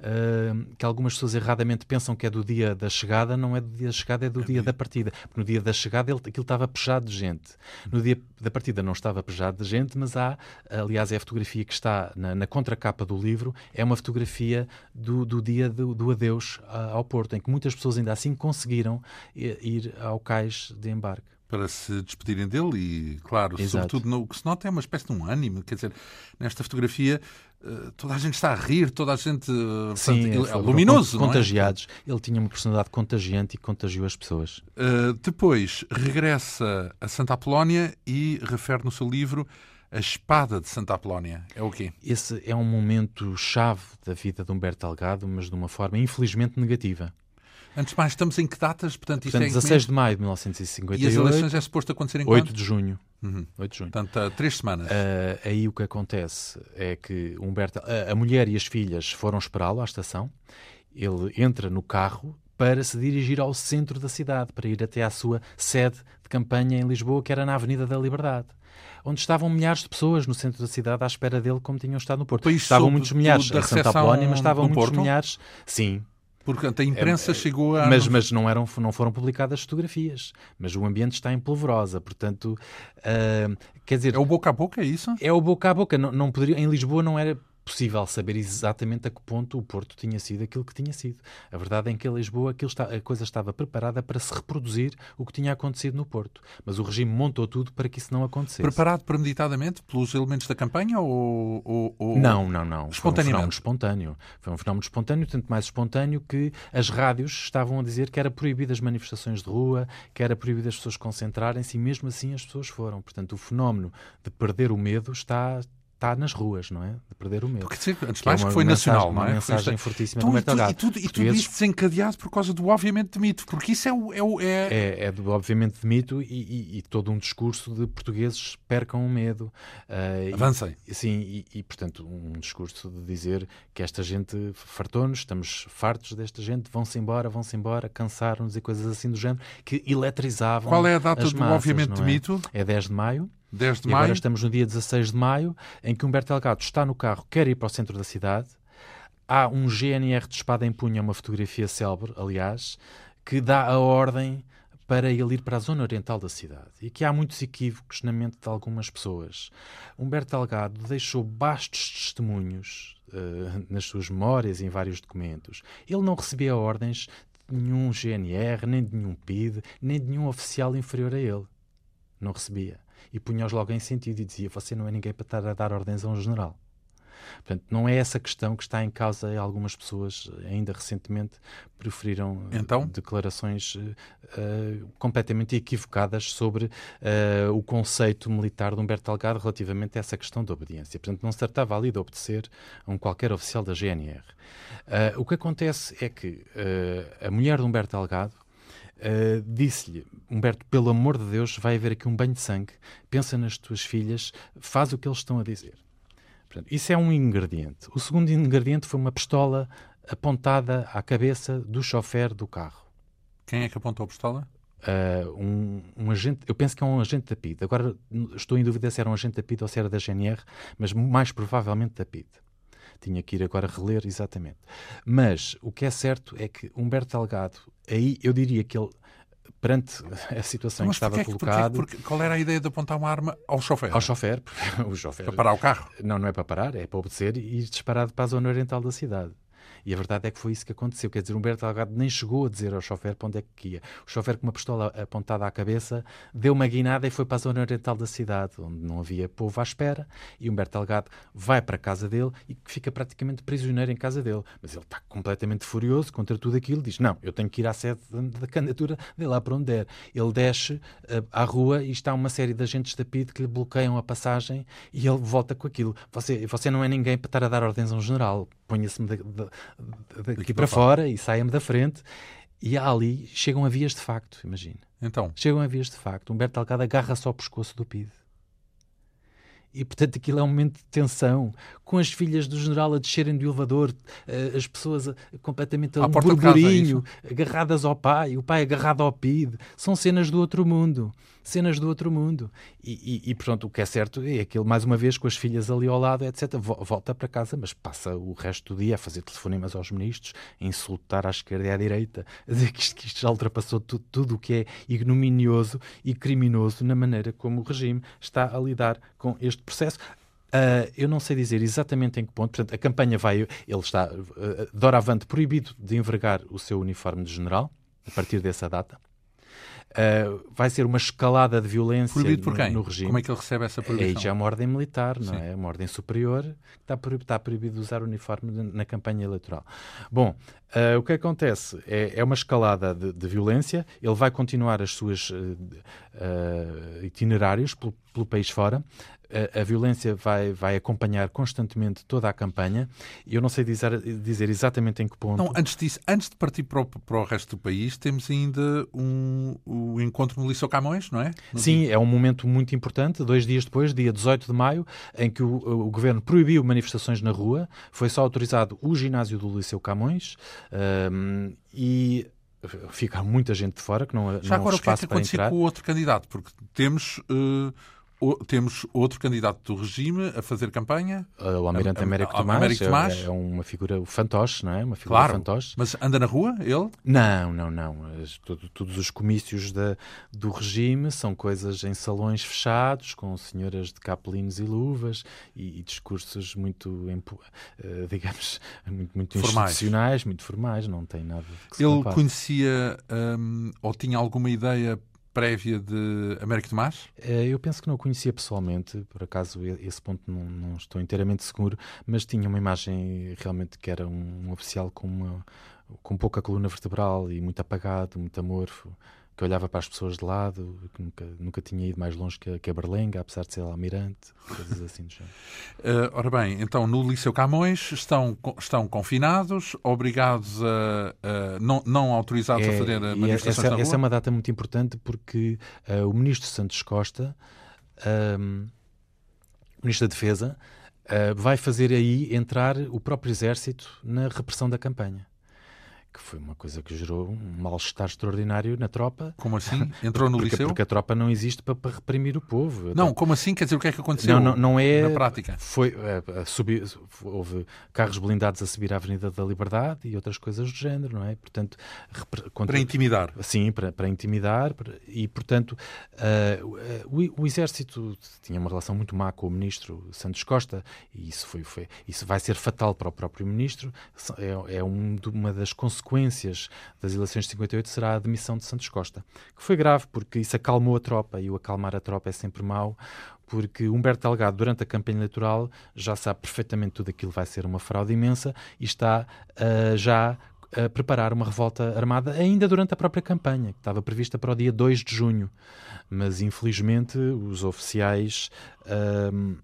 uh, que algumas pessoas erradamente pensam que é do dia da chegada, não é do dia da chegada, é do é dia da partida. Porque no dia da chegada ele, aquilo estava pejado de gente. No dia da partida não estava pejado de gente, mas há, aliás, é a fotografia que está na, na contracapa do livro, é uma fotografia do, do dia do, do adeus ao Porto, em que muitas pessoas ainda assim conseguiram ir ao cais de embarque para se despedirem dele e, claro, Exato. sobretudo no, o que se nota é uma espécie de um ânimo, quer dizer, nesta fotografia eh, toda a gente está a rir, toda a gente eh, Sim, portanto, é, é luminoso, contagiados. É? Ele tinha uma personalidade contagiante e contagiou as pessoas. Uh, depois regressa a Santa Apolónia e refere no seu livro a espada de Santa Apolónia. É o quê? Esse é um momento chave da vida de Humberto Delgado, mas de uma forma infelizmente negativa. Antes de mais, estamos em que datas? Portanto, Portanto isso é 16 de maio de 1958. E as eleições é suposto acontecer em 8 quando? de junho. Uhum. 8 de junho. Portanto, há três semanas. Uh, aí o que acontece é que Humberto, a, a mulher e as filhas foram esperá-lo à estação. Ele entra no carro, para se dirigir ao centro da cidade, para ir até à sua sede de campanha em Lisboa, que era na Avenida da Liberdade onde estavam milhares de pessoas no centro da cidade à espera dele, como tinham estado no Porto. estavam muitos milhares em Santa Apolónia, mas estavam muitos Porto? milhares. Sim, porque a imprensa é, chegou a. Mas, mas não, eram, não foram publicadas fotografias. Mas o ambiente está em polvorosa, portanto. Uh, quer dizer. É o boca a boca, é isso? É o boca a boca. Não, não poderia, em Lisboa não era possível saber exatamente a que ponto o Porto tinha sido aquilo que tinha sido. A verdade é que em Lisboa está, a coisa estava preparada para se reproduzir o que tinha acontecido no Porto. Mas o regime montou tudo para que isso não acontecesse. Preparado premeditadamente pelos elementos da campanha ou. ou, ou... Não, não, não. Espontaneamente. Foi um fenómeno espontâneo. Foi um fenómeno espontâneo, tanto mais espontâneo que as rádios estavam a dizer que era proibido as manifestações de rua, que era proibido as pessoas concentrarem-se e mesmo assim as pessoas foram. Portanto, o fenómeno de perder o medo está está nas ruas, não é? De perder o medo. Porque, antes de mais, é que foi mensagem, nacional, não é? Uma mensagem fortíssima do Berto E tudo, e tudo isto desencadeado por causa do obviamente de mito, porque isso é o... É, o, é... é, é do obviamente de mito e, e, e, todo um discurso de portugueses percam o medo. Uh, Avancem. E, sim, e, portanto um discurso de dizer que esta gente fartou-nos, estamos fartos desta gente, vão-se embora, vão-se embora, cansaram-nos e coisas assim do género, que eletrizavam Qual é a data do massas, obviamente de é? mito? É 10 de maio. 10 de e maio. agora estamos no dia 16 de maio, em que Humberto Delgado está no carro, quer ir para o centro da cidade. Há um GNR de espada em punho, uma fotografia célebre, aliás, que dá a ordem para ele ir para a zona oriental da cidade. E que há muitos equívocos na mente de algumas pessoas. Humberto Delgado deixou bastos testemunhos uh, nas suas memórias e em vários documentos. Ele não recebia ordens de nenhum GNR, nem de nenhum PID, nem de nenhum oficial inferior a ele. Não recebia e punha-os logo em sentido e dizia: Você não é ninguém para estar a dar ordens a um general. Portanto, não é essa questão que está em causa. Algumas pessoas, ainda recentemente, preferiram então? declarações uh, completamente equivocadas sobre uh, o conceito militar de Humberto Delgado relativamente a essa questão da obediência. Portanto, não se tratava ali de obedecer a um qualquer oficial da GNR. Uh, o que acontece é que a mulher de Humberto Delgado Uh, disse-lhe, Humberto, pelo amor de Deus, vai haver aqui um banho de sangue, pensa nas tuas filhas, faz o que eles estão a dizer. Portanto, isso é um ingrediente. O segundo ingrediente foi uma pistola apontada à cabeça do chofer do carro. Quem é que apontou a pistola? Uh, um, um, agente, eu penso que é um agente da PID. Agora estou em dúvida se era um agente da PID ou se era da GNR, mas mais provavelmente da PID. Tinha que ir agora reler exatamente. Mas o que é certo é que Humberto Delgado, aí eu diria que ele perante a situação em que estava colocado. Porque, porque, qual era a ideia de apontar uma arma ao chofer? Ao chofer, [LAUGHS] o chofer. Para parar o carro? Não, não é para parar, é para obedecer e ir disparado para a zona oriental da cidade. E a verdade é que foi isso que aconteceu. Quer dizer, Humberto Delgado nem chegou a dizer ao chofer para onde é que ia. O chofer, com uma pistola apontada à cabeça, deu uma guinada e foi para a zona oriental da cidade, onde não havia povo à espera. E Humberto Delgado vai para a casa dele e fica praticamente prisioneiro em casa dele. Mas ele está completamente furioso contra tudo aquilo. Diz: Não, eu tenho que ir à sede da candidatura, de lá para onde der. Ele desce uh, à rua e está uma série de agentes da PID que lhe bloqueiam a passagem e ele volta com aquilo. Você, você não é ninguém para estar a dar ordens a um general ponha-se-me daqui para fora e saia-me da frente. E ali chegam a vias de facto, imagina. Então? Chegam a vias de facto. Humberto Delgado agarra só o pescoço do PID. E, portanto, aquilo é um momento de tensão, com as filhas do general a descerem do elevador, eh, as pessoas completamente a um burburinho, é agarradas ao pai, o pai agarrado ao PID. São cenas do outro mundo. Cenas do outro mundo. E, e, e pronto, o que é certo é aquilo, mais uma vez, com as filhas ali ao lado, etc. Volta para casa, mas passa o resto do dia a fazer telefonemas aos ministros, a insultar à esquerda e à direita, a dizer que isto, que isto já ultrapassou tudo, tudo o que é ignominioso e criminoso na maneira como o regime está a lidar com este processo. Uh, eu não sei dizer exatamente em que ponto. Portanto, a campanha vai. Ele está, uh, doravante, proibido de envergar o seu uniforme de general, a partir dessa data. Uh, vai ser uma escalada de violência Proibido por quem? No, regime. Como é que ele recebe essa proibição? Já é uma ordem militar, não Sim. é? Uma ordem superior que está proibido, está proibido de usar uniforme na campanha eleitoral. Bom, uh, o que acontece é, é uma escalada de, de, violência. Ele vai continuar as suas uh, itinerários pelo, pelo país fora a, a, violência vai, vai acompanhar constantemente toda a campanha eu não sei dizer, dizer exatamente em que ponto. Não, antes disso, antes de partir para o, para o resto do país, temos ainda um, o encontro no Liceu Camões, não é? No Sim, dia. é um momento muito importante, dois dias depois, dia 18 de maio, em que o, o governo proibiu manifestações na rua, foi só autorizado o ginásio do Liceu Camões um, e fica muita gente de fora que não, Já não agora, o que é que aconteceu com o outro candidato? Porque temos, uh, o- temos outro candidato do regime a fazer campanha, Uh, O Almirante Am- Américo Am- Tomás, Américo é- Tomás. É, uma figura, o fantoche, não é? Uma figura claro, fantoche. mas anda na rua, ele? Não, não, não. Todo- todos os comícios da- do regime são coisas em salões fechados, com senhoras de capelinos e luvas e, e discursos muito, eh, digamos, [LAUGHS] muito, muito Formais. institucionais, muito formais, não tem nada que se Ele compare. conhecia um, ou tinha alguma ideia prévia de Américo Tomás? Eh, Eu penso que não o conhecia pessoalmente, por acaso esse ponto não, não estou inteiramente seguro, mas tinha uma imagem realmente que era um, um oficial com, uma, com pouca coluna vertebral e muito apagado, muito amorfo, que olhava para as pessoas de lado, que nunca, nunca tinha ido mais longe que a, que a Berlenga, apesar de ser almirante, coisas assim do género. Uh, [LAUGHS] ora bem, então no Liceu Camões estão, estão confinados, obrigados a, a- não, não autorizados a fazer É, e manifestações essa, essa é uma data muito importante porque eh, o ministro Santos Costa, ahm, o ministro da Defesa, eh, vai fazer aí entrar o próprio exército na repressão da campanha. Que foi uma coisa que gerou um mal-estar extraordinário na tropa. Como assim? [LAUGHS] Entrou no porque, Liceu? porque a tropa não existe para, para reprimir o povo. Não, como assim? Quer dizer, o que é que aconteceu não, não, não é. na prática? Foi, a subir, houve carros blindados a subir à Avenida da Liberdade e outras coisas do género, não é? Portanto, contra- Para intimidar. Sim, para, para intimidar para- e, portanto, ah, o, o Exército tinha uma relação muito má com o Ministro Santos Costa e isso, foi, foi- isso vai ser fatal para o próprio Ministro. É, é um uma das consequências das eleições de 58 será a demissão de Santos Costa, que foi grave porque isso acalmou a tropa e o acalmar a tropa é sempre mau porque Humberto Delgado, durante a campanha eleitoral, já sabe perfeitamente tudo aquilo vai ser uma fraude imensa e está ah, já a preparar uma revolta armada ainda durante a própria campanha, que estava prevista para o dia 2 de junho. Mas, infelizmente, os oficiais ahm,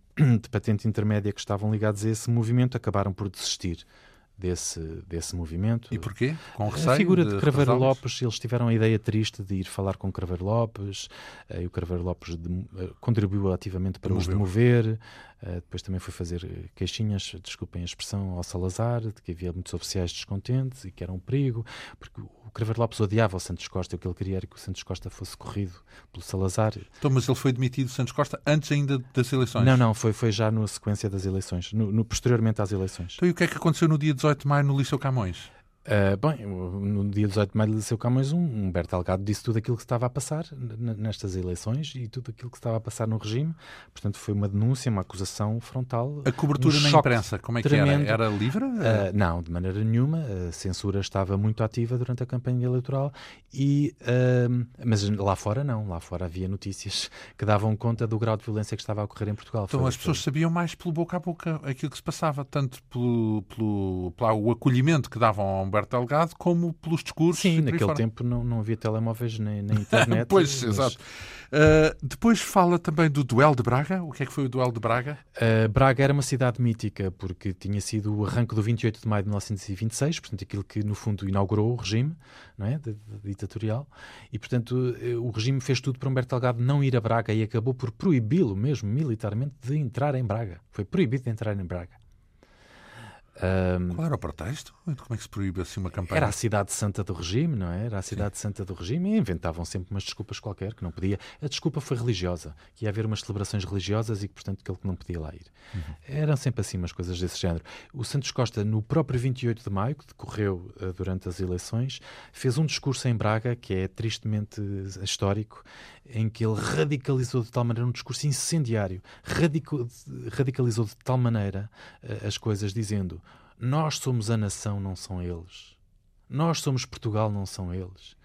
de patente intermédia que estavam ligados a esse movimento acabaram por desistir desse, desse movimento. E porquê? Com receio A figura de, de Craveiro? Lopes, eles tiveram a ideia triste de ir falar com Craveiro Lopes, eh, e o Craveiro Lopes de- eh, contribuiu ativamente para os demover. Eh, depois também foi fazer eh, queixinhas, desculpem a expressão, ao Salazar, de que havia muitos oficiais descontentes e que era um perigo, porque o Craveiro Lopes odiava o Santos Costa, o que ele queria era que o Santos Costa fosse corrido pelo Salazar. Então, mas ele foi demitido, Santos Costa, antes ainda das eleições? Não, não, foi, foi já na sequência das eleições, no, no- posteriormente às eleições. Então, e o que é que aconteceu no dia 18 de maio no Liceu Camões? Uh, bem, no dia 18 de maio de Liceu Camões, um, Humberto Delgado disse tudo aquilo que estava a passar nestas eleições e tudo aquilo que estava a passar no regime. Portanto, foi uma denúncia, uma acusação frontal. A cobertura um na imprensa, como é que tremendo. era? Era livre? Uh, não, de maneira nenhuma. A censura estava muito ativa durante a campanha eleitoral, e, uh, mas lá fora não. Lá fora havia notícias que davam conta do grau de violência que estava a ocorrer em Portugal. Então Foi- as pessoas sabiam mais pelo boca a boca aquilo que se passava, tanto pelo, pelo, pelo acolhimento que davam a Humberto Delgado, como pelos discursos. Sim, naquele fora. tempo não, não havia telemóveis nem, nem [LAUGHS] internet. Pois, mas- exato. Uh, depois fala também do duelo de Braga. O que é que foi o duelo de Braga? Uh, Braga era uma cidade mítica porque tinha sido o arranque do 28 de maio de 1926, portanto, aquilo que no fundo inaugurou o regime não é? de, de- ditatorial. E, portanto, eh, o regime fez tudo para Humberto Delgado não ir a Braga e acabou por proibi-lo mesmo militarmente de entrar em Braga. Foi proibido de entrar em Braga. Um, Qual era o pretexto? Como é que se proíbe assim uma campanha? era a cidade santa do regime, não é? Era a cidade santa do regime e inventavam sempre umas desculpas qualquer que não podia. A desculpa foi religiosa, que ia haver umas celebrações religiosas e que, portanto, que ele não podia lá ir. Eram sempre assim umas coisas desse género. O Santos Costa, no próprio 28 de maio, que decorreu eh, durante as eleições, fez um discurso em Braga que é tristemente histórico, em que ele radicalizou de tal maneira um discurso incendiário, radico- radicalizou de tal maneira eh, as coisas, dizendo: Nós somos a nação, não são eles. Nós somos Portugal, não são eles.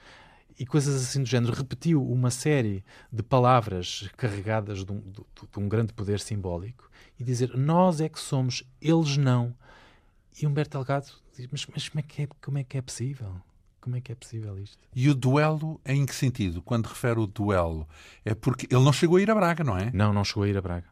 E coisas assim do género. Repetiu uma série de palavras carregadas de um, de- de um grande poder simbólico e dizer: Nós é que somos, eles não. E Humberto Delgado diz: Mas, mas como, é que é, como é que é possível? Como é que é possível isto? E o duelo em que sentido? Quando refere o duelo, é porque ele não chegou a ir a Braga, não é? Não, não chegou a ir a Braga.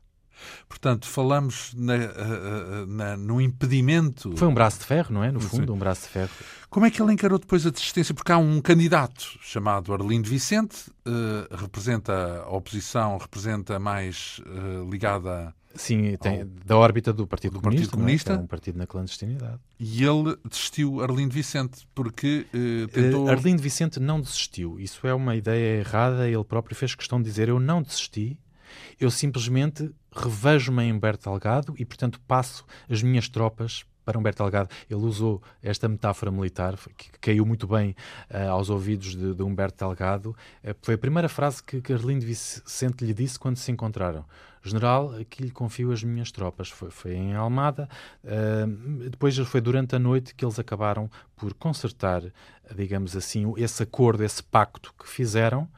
Portanto, falamos na, ah, ah, na- no impedimento. Foi um braço de ferro, não é? No Sim. fundo, um braço de ferro. Como é que ele encarou depois a desistência? Porque há um candidato chamado Arlindo Vicente, eh, representa a oposição, representa mais eh, ligada Sim, tem, ao... da órbita do Partido do Comunista, Partido Comunista. É? é? um partido na clandestinidade. E ele desistiu, Arlindo Vicente, porque tentou... Arlindo Vicente não desistiu. Isso é uma ideia errada. Ele próprio fez questão de dizer, eu não desisti, eu simplesmente revejo-me em Humberto Delgado e, portanto, passo as minhas tropas para Humberto Delgado. Ele usou esta metáfora militar, que caiu muito bem uh, aos ouvidos de, de Humberto Delgado. Uh, foi a primeira frase que, que Arlindo Vicente lhe disse quando se encontraram. General, aqui lhe confio as minhas tropas. Foi, foi em Almada. Uh, depois foi durante a noite que eles acabaram por consertar, digamos assim, esse acordo, esse pacto que fizeram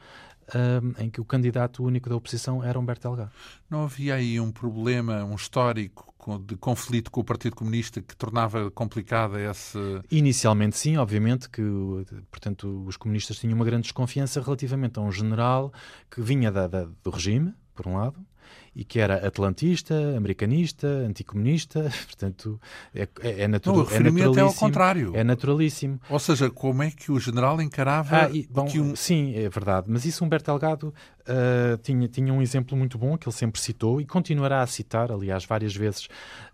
em que o candidato único da oposição era Humberto Delgado. Não havia aí um problema, um histórico de conflito com o Partido Comunista que tornava complicada essa... Inicialmente sim, obviamente que portanto, os comunistas tinham uma grande desconfiança relativamente a um general que vinha da, da, do regime, por um lado, e que era atlantista, americanista, anticomunista, [LAUGHS] portanto é, é, é, natu Não, é naturalíssimo. É ao contrário. É naturalíssimo. Ou seja, como é que o general encarava... Ah, e, bom, um... Sim, é verdade, mas isso Humberto Delgado uh, tinha, tinha um exemplo muito bom que ele sempre citou e continuará a citar, aliás, várias vezes,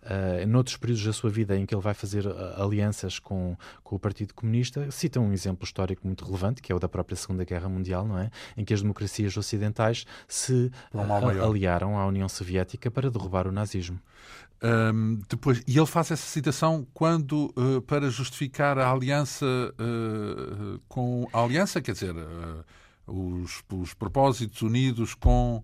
uh, noutros períodos da sua vida em que ele vai fazer uh, alianças com, com o Partido Comunista, cita um exemplo histórico muito relevante, que é o da própria Segunda Guerra Mundial, não é? Em que as democracias ocidentais se uh, aliaram à União Soviética para derrubar o nazismo. Um, depois, e ele faz essa citação quando, uh, para justificar a aliança uh, com a aliança, quer dizer, uh, os, os propósitos unidos com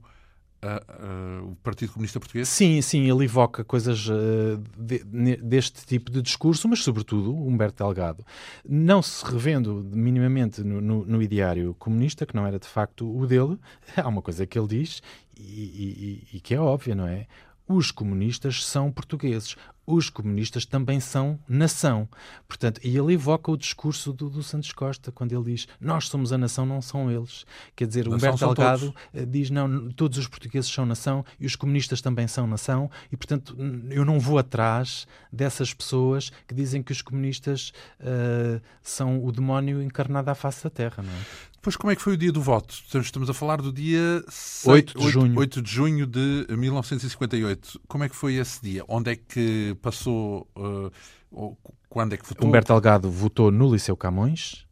O Partido Comunista Português? Sim, sim, ele evoca coisas uh, de, deste tipo de discurso, mas sobretudo Humberto Delgado, não se revendo minimamente no, no, no, ideário comunista, que não era de facto o dele, [LAUGHS] há uma coisa que ele diz e, e, e que é óbvia, não é? Os comunistas são portugueses os comunistas também são nação. Portanto, e ele evoca o discurso do, do, Santos Costa, quando ele diz nós somos a nação, não são eles. Quer dizer, nação Humberto Delgado eh, diz não, todos os portugueses são nação e os comunistas também são nação e, portanto, eu não vou atrás dessas pessoas que dizem que os comunistas uh, são o demónio encarnado à face da terra, não é? Pois como é que foi o dia do voto? Estamos a falar do dia 8 de junho. 8 de junho de 1958. Como é que foi esse dia? Onde é que passou, uh, quando é que votou? Humberto Delgado votou no Liceu Camões.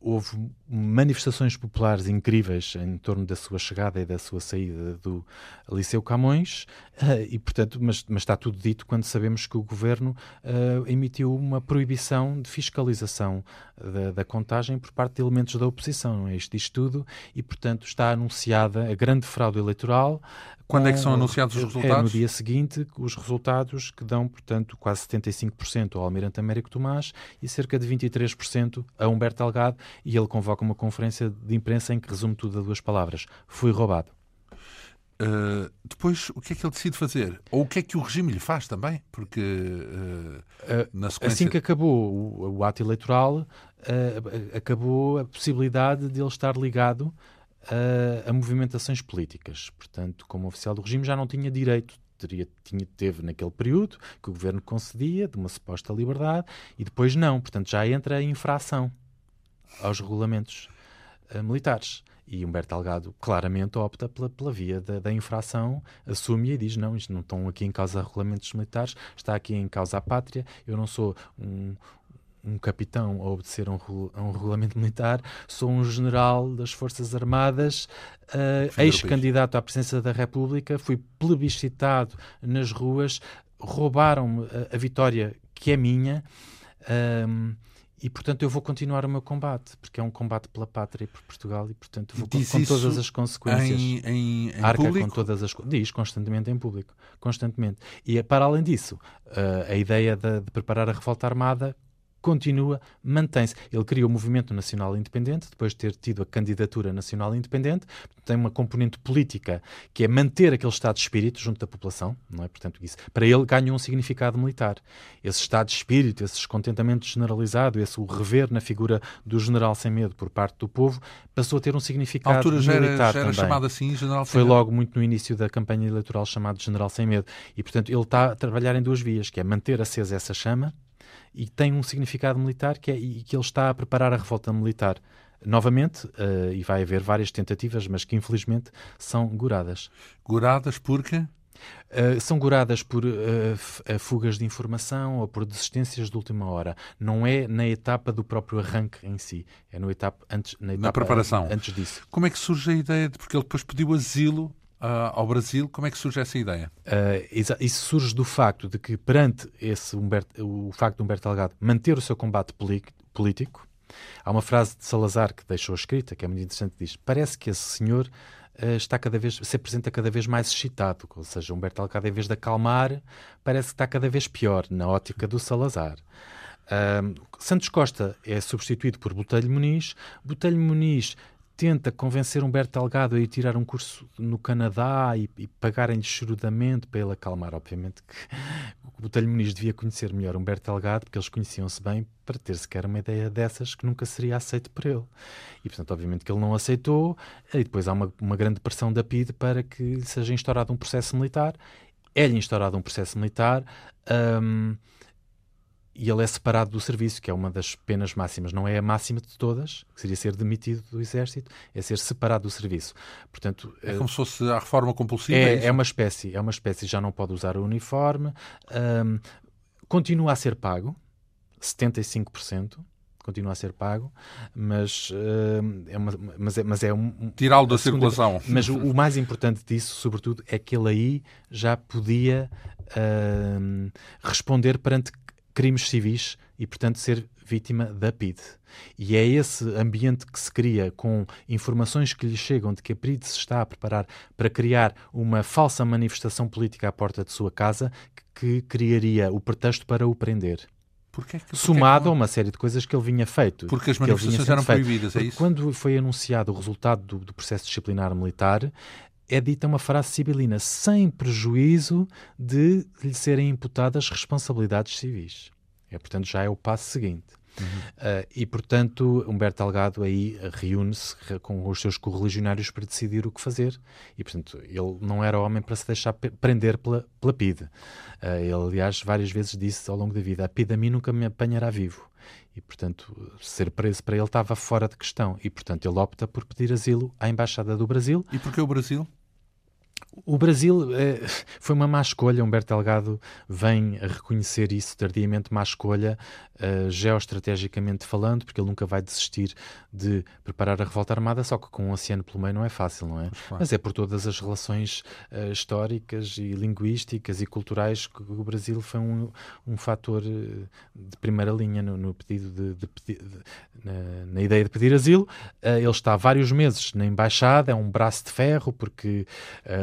Houve manifestações populares incríveis em torno da sua chegada e da sua saída do Liceu Camões, uh, e portanto, mas, mas, está tudo dito quando sabemos que o governo uh, emitiu uma proibição de fiscalização da, da, contagem por parte de elementos da oposição. Não é? Isto diz tudo, e portanto está anunciada a grande fraude eleitoral, quando é que são anunciados os resultados? É no dia seguinte, os resultados que dão, portanto, quase 75% ao Almirante Américo Tomás e cerca de 23% a Humberto Delgado, e ele convoca uma conferência de imprensa em que resume tudo a duas palavras: fui roubado. Uh, depois, o que é que ele decide fazer? Ou o que é que o regime lhe faz também? Porque uh, na sequência... Assim que acabou o, o ato eleitoral, uh, acabou a possibilidade de ele estar ligado a, a, movimentações políticas. Portanto, como oficial do regime, já não tinha direito. Teria, tinha, teve naquele período que o governo concedia de uma suposta liberdade e depois não. Portanto, já entra a infração aos regulamentos uh, militares. E Humberto Delgado claramente opta pela, pela via da, da, infração, assume e diz: não, isto não estão aqui em causa regulamentos militares, está aqui em causa a pátria. Eu não sou um, um capitão a obedecer a um, a um regulamento militar, sou um general das Forças Armadas, uh, ex-candidato à presidência da República, fui plebiscitado nas ruas, roubaram-me a, a, vitória que é minha. Um, e portanto eu vou continuar o meu combate, porque é um combate pela pátria e por Portugal, e portanto vou com, com todas as consequências. Em, em, em arca público? com todas as diz constantemente em público, constantemente. E para além disso, uh, a ideia de, de, preparar a revolta armada continua, mantém-se. Ele criou o Movimento Nacional Independente, depois de ter tido a candidatura nacional independente, tem uma componente política que é manter aquele estado de espírito junto da população, não é? Portanto, isso para ele ganhou um significado militar. Esse estado de espírito, esse descontentamento generalizado, esse o rever na figura do general sem medo por parte do povo, passou a ter um significado a altura já militar já era também. chamado assim, general sem Foi medo. logo muito no início da campanha eleitoral chamado general sem medo. E, portanto, ele está a trabalhar em duas vias, que é manter acesa essa chama, e tem um significado militar que é e que ele está a preparar a revolta militar novamente, uh, e vai haver várias tentativas, mas que infelizmente são goradas. Goradas porque? Uh, são curadas por uh, fugas de informação ou por desistências de última hora. Não é na etapa do próprio arranque em si, é no etapa antes, na, etapa na preparação. antes disso. Como é que surge a ideia de. Porque ele depois pediu asilo Uh, ao Brasil, como é que surge essa ideia? Uh, isso surge do facto de que, perante esse Humberto, o facto de Humberto Delgado manter o seu combate político, há uma frase de Salazar que deixou escrita, que é muito interessante, diz, parece que esse senhor uh, está cada vez, se apresenta cada vez mais excitado, ou seja, Humberto Delgado, em vez de acalmar, parece que está cada vez pior, na ótica do Salazar. Santos Costa é substituído por Botelho Muniz. Botelho Muniz tenta convencer Humberto Delgado a ir tirar um curso no Canadá e, e pagarem-lhe churudamente para ele acalmar. Obviamente que [LAUGHS] o Botelho Muniz devia conhecer melhor Humberto Delgado, porque eles conheciam-se bem, para ter sequer uma ideia dessas que nunca seria aceito por ele. E, portanto, obviamente que ele não aceitou, e depois há uma, uma grande pressão da PIDE para que seja instaurado um processo militar. É-lhe instaurado um processo militar. Um, e ele é separado do serviço, que é uma das penas máximas. Não é a máxima de todas, que seria ser demitido do exército, é ser separado do serviço. Portanto, é como se fosse a reforma compulsiva? É, é, é uma espécie, é uma espécie, já não pode usar o uniforme, um, continua a ser pago, 75%, continua a ser pago, mas, uh, é, uma, mas é, mas é um... Tirá-lo da circulação. [LAUGHS] Mas o, o, mais importante disso, sobretudo, é que ele aí já podia uh, responder perante crimes civis e, portanto, ser vítima da PID. E é esse ambiente que se cria com informações que lhe chegam de que a PID se está a preparar para criar uma falsa manifestação política à porta de sua casa que, criaria o pretexto para o prender. Porquê que, Somado que... a uma série de coisas que ele vinha feito. Porque as manifestações eram proibidas, é isso? Quando foi anunciado o resultado do, do processo disciplinar militar, é dita uma frase sibilina, sem prejuízo de lhe serem imputadas responsabilidades civis. É, portanto, já é o passo seguinte. Uhum. Uh, e, portanto, Humberto Delgado aí reúne-se com os seus correligionários para decidir o que fazer. E, portanto, ele não era homem para se deixar prender pela, pela PIDE. Uh, ele, aliás, várias vezes disse ao longo da vida: a PIDE a mim nunca me apanhará vivo. E, portanto, ser preso para ele estava fora de questão. E, portanto, ele opta por pedir asilo à Embaixada do Brasil. E porquê o Brasil? O Brasil eh, foi uma má escolha. Humberto Delgado vem a reconhecer isso tardiamente, má escolha, uh, geoestrategicamente falando, porque ele nunca vai desistir de preparar a revolta armada, só que com o oceano pelo meio não é fácil, não é? Mas, Mas é por todas as relações uh, históricas e linguísticas e culturais que o Brasil foi um, um fator de primeira linha no, no pedido de, de, de, na, na, ideia de pedir asilo. Ele está vários meses na embaixada, é um braço de ferro, porque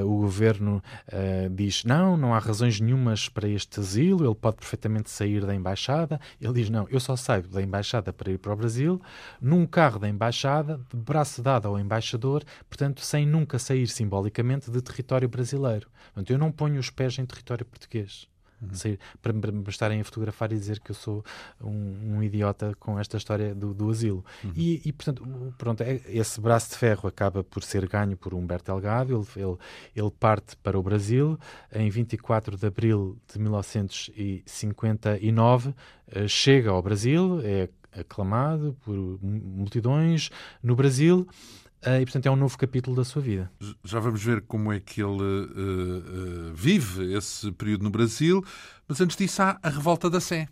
o governo uh, diz não, não há razões nenhumas para este asilo, ele pode perfeitamente sair da embaixada. Ele diz não, eu só saio da embaixada para ir para o Brasil, num carro da embaixada, de braço dado ao embaixador, portanto, sem nunca sair simbolicamente de território brasileiro. Portanto, eu não ponho os pés em território português. Uhum. Sair, para, para me estarem a fotografar e dizer que eu sou um, um idiota com esta história do, do asilo. Uhum. E, e, portanto, pronto, é, esse braço de ferro acaba por ser ganho por Humberto Delgado. Ele, ele, ele parte para o Brasil em 24 de abril de 1959, eh, chega ao Brasil, é aclamado por multidões no Brasil. Uh, e, portanto, é um novo capítulo da sua vida. Já vamos ver como é que ele uh, uh, vive esse período no Brasil, mas antes disso há a Revolta da Sé.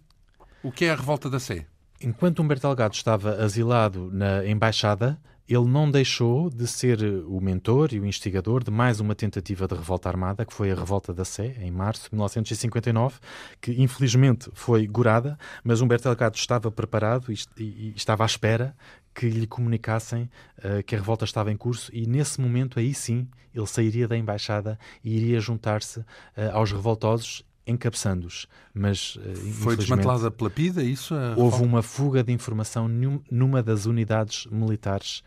O que é a Revolta da Sé? Enquanto Humberto Delgado estava asilado na Embaixada, ele não deixou de ser o mentor e o instigador de mais uma tentativa de revolta armada, que foi a Revolta da Sé, em março de 1959, que infelizmente foi gorada, mas Humberto Delgado estava preparado e, e estava à espera que lhe comunicassem uh, que a revolta estava em curso e nesse momento aí sim ele sairia da embaixada e iria juntar-se uh, aos revoltosos encabeçando-os, mas uh, foi desmantelada pela PIDA isso? Houve uma fuga de informação numa das unidades militares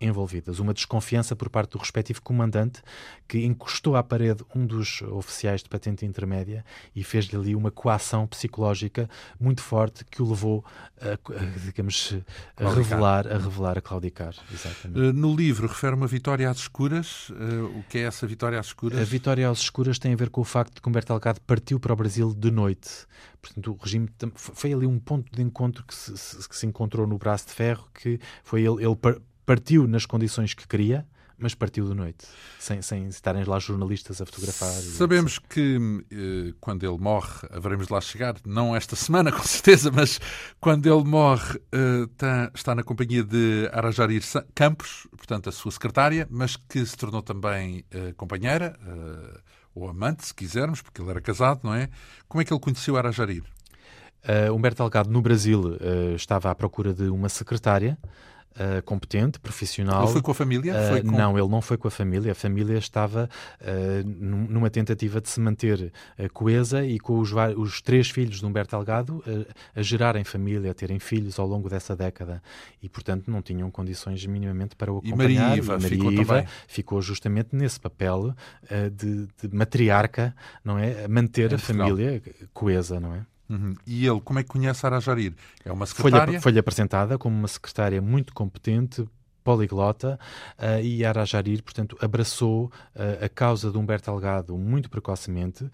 envolvidas. Uma desconfiança por parte do respectivo comandante que encostou à parede um dos oficiais de patente intermédia e fez-lhe ali uma coação psicológica muito forte que o levou a, a digamos, a revelar, a revelar, a claudicar. Exatamente. Eh, no livro refere uma vitória às escuras. Eh, o que é essa vitória às escuras? A vitória às escuras tem a ver com o facto de que Humberto Delgado partiu para o Brasil de noite. Portanto, o regime foi ali um ponto de encontro que se, que se encontrou no braço de ferro que foi ele, ele partiu nas condições que queria, mas partiu de noite, sem, sem estarem lá jornalistas a fotografar. Sabemos que eh, quando ele morre, haveremos de lá chegar, não esta [LAUGHS] semana com certeza, mas quando ele morre eh, tá, está na companhia de Arajarir Campos, portanto a sua secretária, mas que se tornou também eh, companheira, ou amante, se quisermos, porque ele era casado, não é? Como é que ele conheceu Arajarir? Uh, Humberto Delgado, no Brasil, uh, estava à procura de uma secretária uh, competente, profissional. Ele foi com a família? Uh, com... Não, ele não foi com a família. A família estava uh, numa tentativa de se manter coesa e com os, os, três filhos de Humberto Delgado a gerarem família, a terem filhos ao longo dessa década. E, portanto, não tinham condições minimamente para o acompanhar. E Maria Iva, e Maria ficou, Iva ficou justamente nesse papel de, de, matriarca, não é? A manter a família coesa, não é? Uhum. E ele, como é que conhece Arajarir? É uma secretária? Foi-lhe apresentada como uma secretária muito competente, poliglota uh, e Arajarir, portanto, abraçou uh, a causa de Humberto Algado muito precocemente.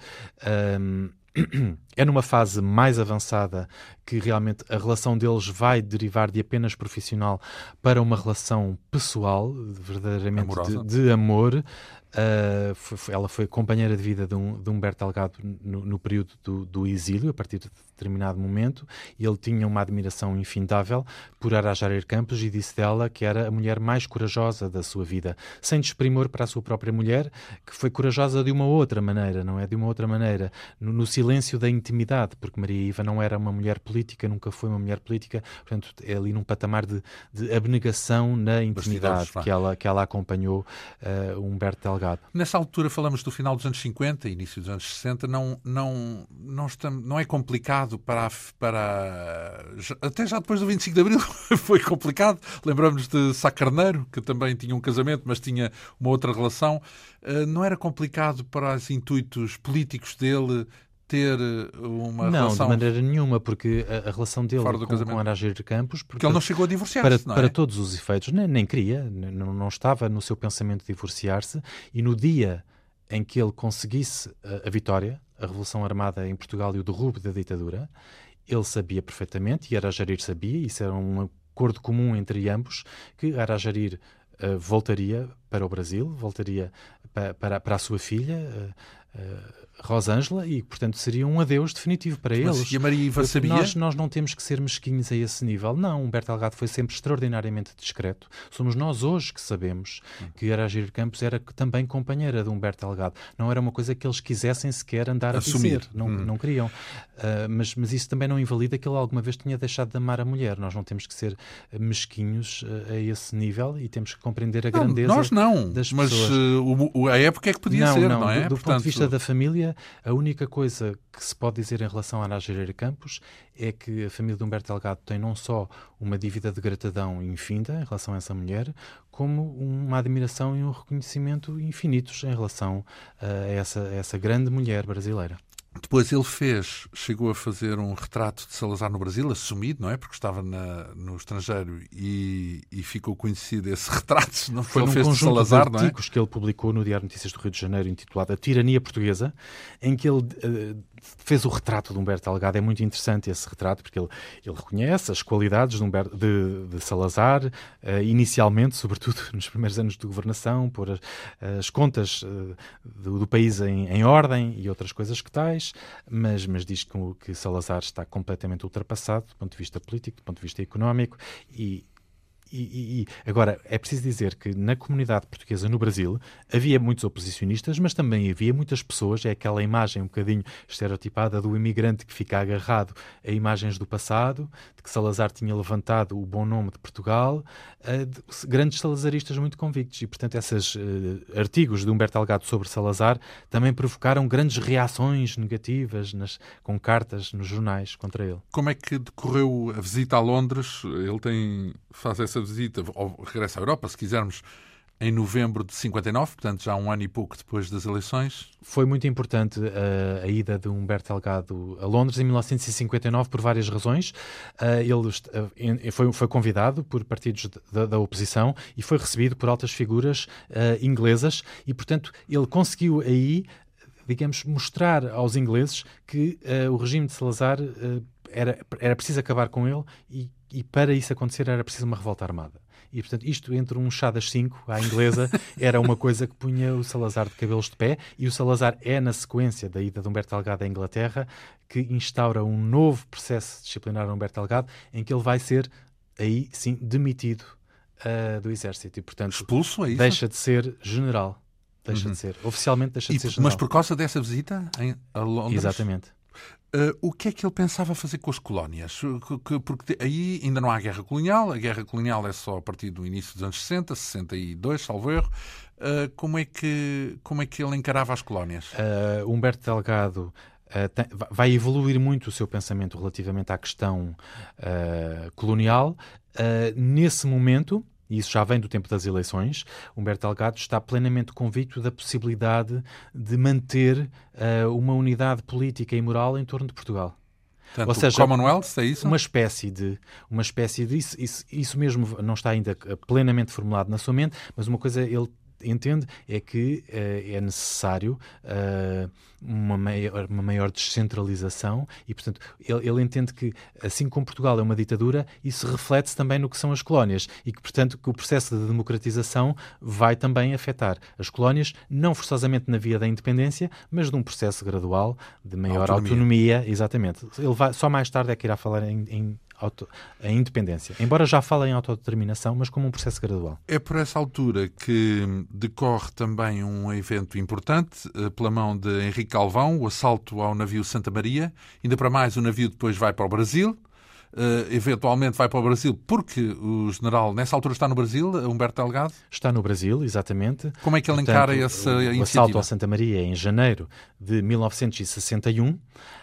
Um, [CLEARS THROAT] é numa fase mais avançada que realmente a relação deles vai derivar de apenas profissional para uma relação pessoal, verdadeiramente de, de, amor. Uh, foi, ela foi companheira de vida de, um, de Humberto Delgado no, no período do, do, exílio, a partir de determinado momento, e ele tinha uma admiração infindável por Arajarir Campos e disse dela que era a mulher mais corajosa da sua vida, sem desprimor para a sua própria mulher, que foi corajosa de uma outra maneira, não é? De uma outra maneira, no, no silêncio da intimidade, porque Maria Iva não era uma mulher política, nunca foi uma mulher política, portanto, é ali num patamar de, de abnegação na intimidade que ela, que ela acompanhou uh, Humberto Delgado Nessa altura falamos do final dos anos 50, início dos anos 60, não, não, não, estamos, não é complicado para, para... Até já depois do 25 de Abril [LAUGHS] foi complicado. Lembramos de Sá Carneiro, que também tinha um casamento, mas tinha uma outra relação. Eh, não era complicado para os intuitos políticos dele ter eh, uma não, relação... Não, de maneira nenhuma, porque a, a relação dele com, com Aragir Campos... Porque ele não chegou a divorciar-se, para, é? para todos os efeitos, nem, nem queria, não, não estava no seu pensamento divorciar-se, e no dia em que ele conseguisse a, a vitória, a Revolução Armada em Portugal e o derrubo da ditadura, ele sabia perfeitamente, e Arajarir sabia, isso era um acordo comum entre ambos, que Arajarir uh, voltaria para o Brasil, voltaria para, para, para a sua filha, uh, uh, Rosângela e, portanto, seria um adeus definitivo para Mas eles. E a Maria Iva sabia? Nós, nós não temos que ser mesquinhos a esse nível. Não, Humberto Delgado foi sempre extraordinariamente discreto. Somos nós hoje que sabemos hum. que Aragir Campos era também companheira de Humberto Delgado. Não era uma coisa que eles quisessem sequer andar Assumir. a dizer. Não, hum. não queriam. Uh, mas, mas isso também não invalida que ele alguma vez tinha deixado de amar a mulher. Nós não temos que ser mesquinhos uh, a esse nível e temos que compreender a não, grandeza nós não, das mas, pessoas. Mas uh, a época é que podia não, ser, não, não é? Do, do Portanto... ponto de vista da família, a única coisa que se pode dizer em relação a Ana Gereira Campos é que a família de Humberto Delgado tem não só uma dívida de gratidão infinda em relação a essa mulher, como uma admiração e um reconhecimento infinitos em relação a essa, a essa grande mulher brasileira. Depois ele fez, chegou a fazer um retrato de Salazar no Brasil, assumido, não é? Porque estava na, no estrangeiro e, e, ficou conhecido esse [LAUGHS] retrato, não foi? Ele fez de Salazar, de artigos é? que ele publicou no Diário Notícias do Rio de Janeiro, intitulado A Tirania Portuguesa, em que ele uh, fez o retrato de Humberto Delgado. É muito interessante esse retrato, porque ele, ele reconhece as qualidades de, Humberto, de, de Salazar, uh, inicialmente, sobretudo [LAUGHS] nos primeiros anos de governação, pôr as, as contas uh, do, do, país em, em, ordem e outras coisas que tais, mas, mas diz que, que Salazar está completamente ultrapassado do ponto de vista político, do ponto de vista económico e, e, e, agora, é preciso dizer que na comunidade portuguesa no Brasil havia muitos oposicionistas, mas também havia muitas pessoas, é aquela imagem um bocadinho estereotipada do imigrante que fica agarrado a imagens do passado, de que Salazar tinha levantado o bom nome de Portugal, uh, de, grandes salazaristas muito convictos. E, portanto, esses uh, artigos de Humberto Delgado sobre Salazar também provocaram grandes reações negativas nas, com cartas nos jornais contra ele. Como é que decorreu a visita a Londres? Ele tem faz essa visita, ou regressa à Europa, se quisermos, em novembro de 59, portanto já um ano e pouco depois das eleições. Foi muito importante uh, a ida de Humberto Delgado a Londres em 1959 por várias razões. Uh, ele uh, foi, foi, convidado por partidos da, da, oposição e foi recebido por altas figuras inglesas e, portanto, ele conseguiu aí digamos, mostrar aos ingleses que o regime de Salazar era, era preciso acabar com ele e, e para isso acontecer era preciso uma revolta armada. E, portanto, isto entre um chá das cinco, à inglesa, [LAUGHS] era uma coisa que punha o Salazar de cabelos de pé. E o Salazar é, na sequência da ida de Humberto Delgado à Inglaterra, que instaura um novo processo disciplinar a Humberto Delgado, em que ele vai ser, aí sim, demitido uh, do Exército. E, portanto, Expulso, é deixa de ser general. Deixa uhum. de ser. Oficialmente deixa e, de ser general. Mas por causa dessa visita em, a Londres? Exatamente. Uh, o que é que ele pensava fazer com as colónias? Porque aí ainda não há guerra colonial, a guerra colonial é só a partir do início dos anos 60, 62, salvo erro. Uh, como, é que, como é que ele encarava as colónias? Uh, Humberto Delgado tem, vai evoluir muito o seu pensamento relativamente à questão colonial. nesse momento, e isso já vem do tempo das eleições, Humberto Delgado está plenamente convicto da possibilidade de manter uh, uma unidade política e moral em torno de Portugal. Portanto, Ou seja, Commonwealth, é isso? Uma espécie de, uma espécie de isso, isso, isso mesmo não está ainda plenamente formulado na sua mente, mas uma coisa ele entende é que uh, é necessário uh, uma, maior, uma maior descentralização e, portanto, ele, ele, entende que, assim como Portugal é uma ditadura, isso reflete-se também no que são as colónias e que, portanto, que o processo de democratização vai também afetar as colónias, não forçosamente na via da independência, mas de um processo gradual de maior autonomia. autonomia exatamente. Ele vai, só mais tarde é que irá falar em, em auto, a independência. Embora já fale em autodeterminação, mas como um processo gradual. É por essa altura que decorre também um evento importante, eh, pela mão de Henrique Calvão, o assalto ao navio Santa Maria. Ainda para mais, o navio depois vai para o Brasil. Uh, eventualmente vai para o Brasil, porque o general, nessa altura, está no Brasil, Humberto Delgado? Está no Brasil, exatamente. Como é que ele Portanto, encara essa o, iniciativa? O assalto ao Santa Maria é em janeiro de 1961.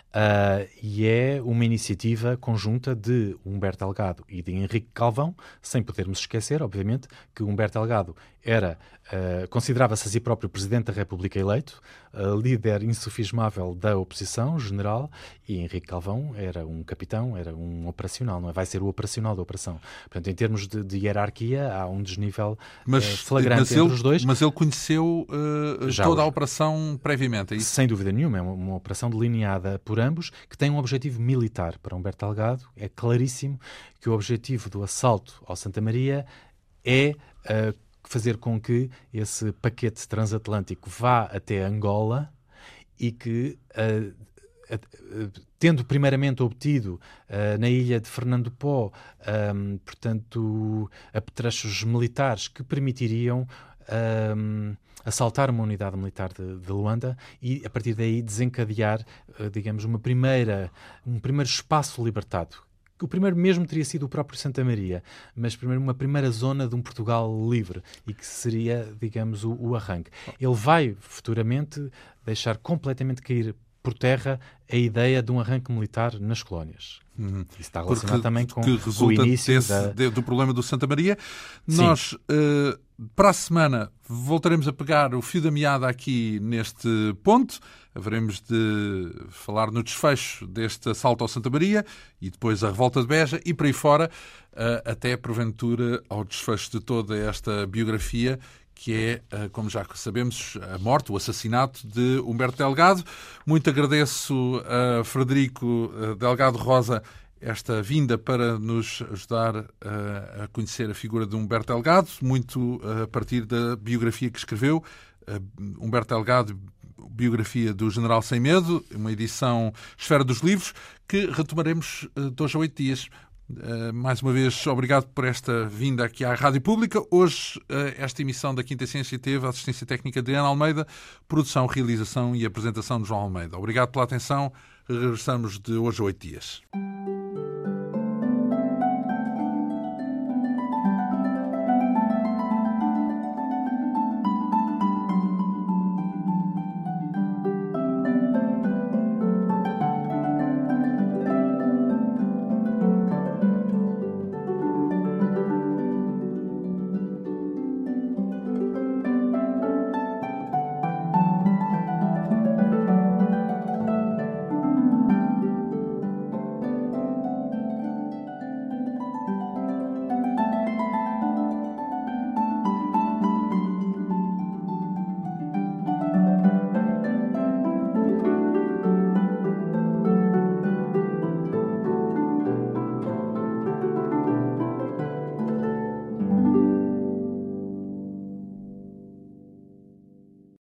Uh, e é uma iniciativa conjunta de Humberto Delgado e de Henrique Calvão, sem podermos esquecer, obviamente, que Humberto Delgado era uh, considerava-se a si próprio Presidente da República eleito, uh, líder insufismável da oposição, general, e Henrique Calvão era um capitão, era um operacional, não é? vai ser o operacional da operação. Portanto, em termos de, de hierarquia, há um desnível mas, flagrante mas entre ele, os dois. Mas ele conheceu toda a operação previamente, é isso? Sem dúvida nenhuma, é uma, uma operação delineada por ambos, que tem um objetivo militar. Para Humberto Delgado, é claríssimo que o objetivo do assalto ao Santa Maria é fazer com que esse paquete transatlântico vá até Angola e que. Uh, tendo primeiramente obtido uh, na ilha de Fernando Pó, um, portanto, apetrechos militares que permitiriam um, assaltar uma unidade militar de, de, Luanda e, a partir daí, desencadear, uh, digamos, uma primeira, um primeiro espaço libertado. O primeiro mesmo teria sido o próprio Santa Maria, mas primeiro uma primeira zona de um Portugal livre e que seria, digamos, o, o arranque. Ele vai futuramente deixar completamente cair por terra a ideia de um arranque militar nas colónias. Uhum. Isso está relacionado Porque, também com o início desse, da... do problema do Santa Maria. Sim. Nós, uh, para a semana, voltaremos a pegar o fio da meada aqui neste ponto. Haveremos de falar no desfecho deste assalto ao Santa Maria e depois a revolta de Beja e por aí fora, uh, até porventura ao desfecho de toda esta biografia que é, eh, como já sabemos, a morte, o assassinato de Humberto Delgado. Muito agradeço a Frederico eh, Delgado Rosa esta vinda para nos ajudar eh, a conhecer a figura de Humberto Delgado, muito a partir da biografia que escreveu. Humberto Delgado, biografia do General Sem Medo, uma edição Esfera dos Livros, que retomaremos hoje a oito dias. Uh, mais uma vez, obrigado por esta vinda aqui à Rádio Pública. Hoje, uh, esta emissão da Quinta Ciência teve a assistência técnica de Ana Almeida, produção, realização e apresentação de João Almeida. Obrigado pela atenção. Regressamos de hoje a oito dias.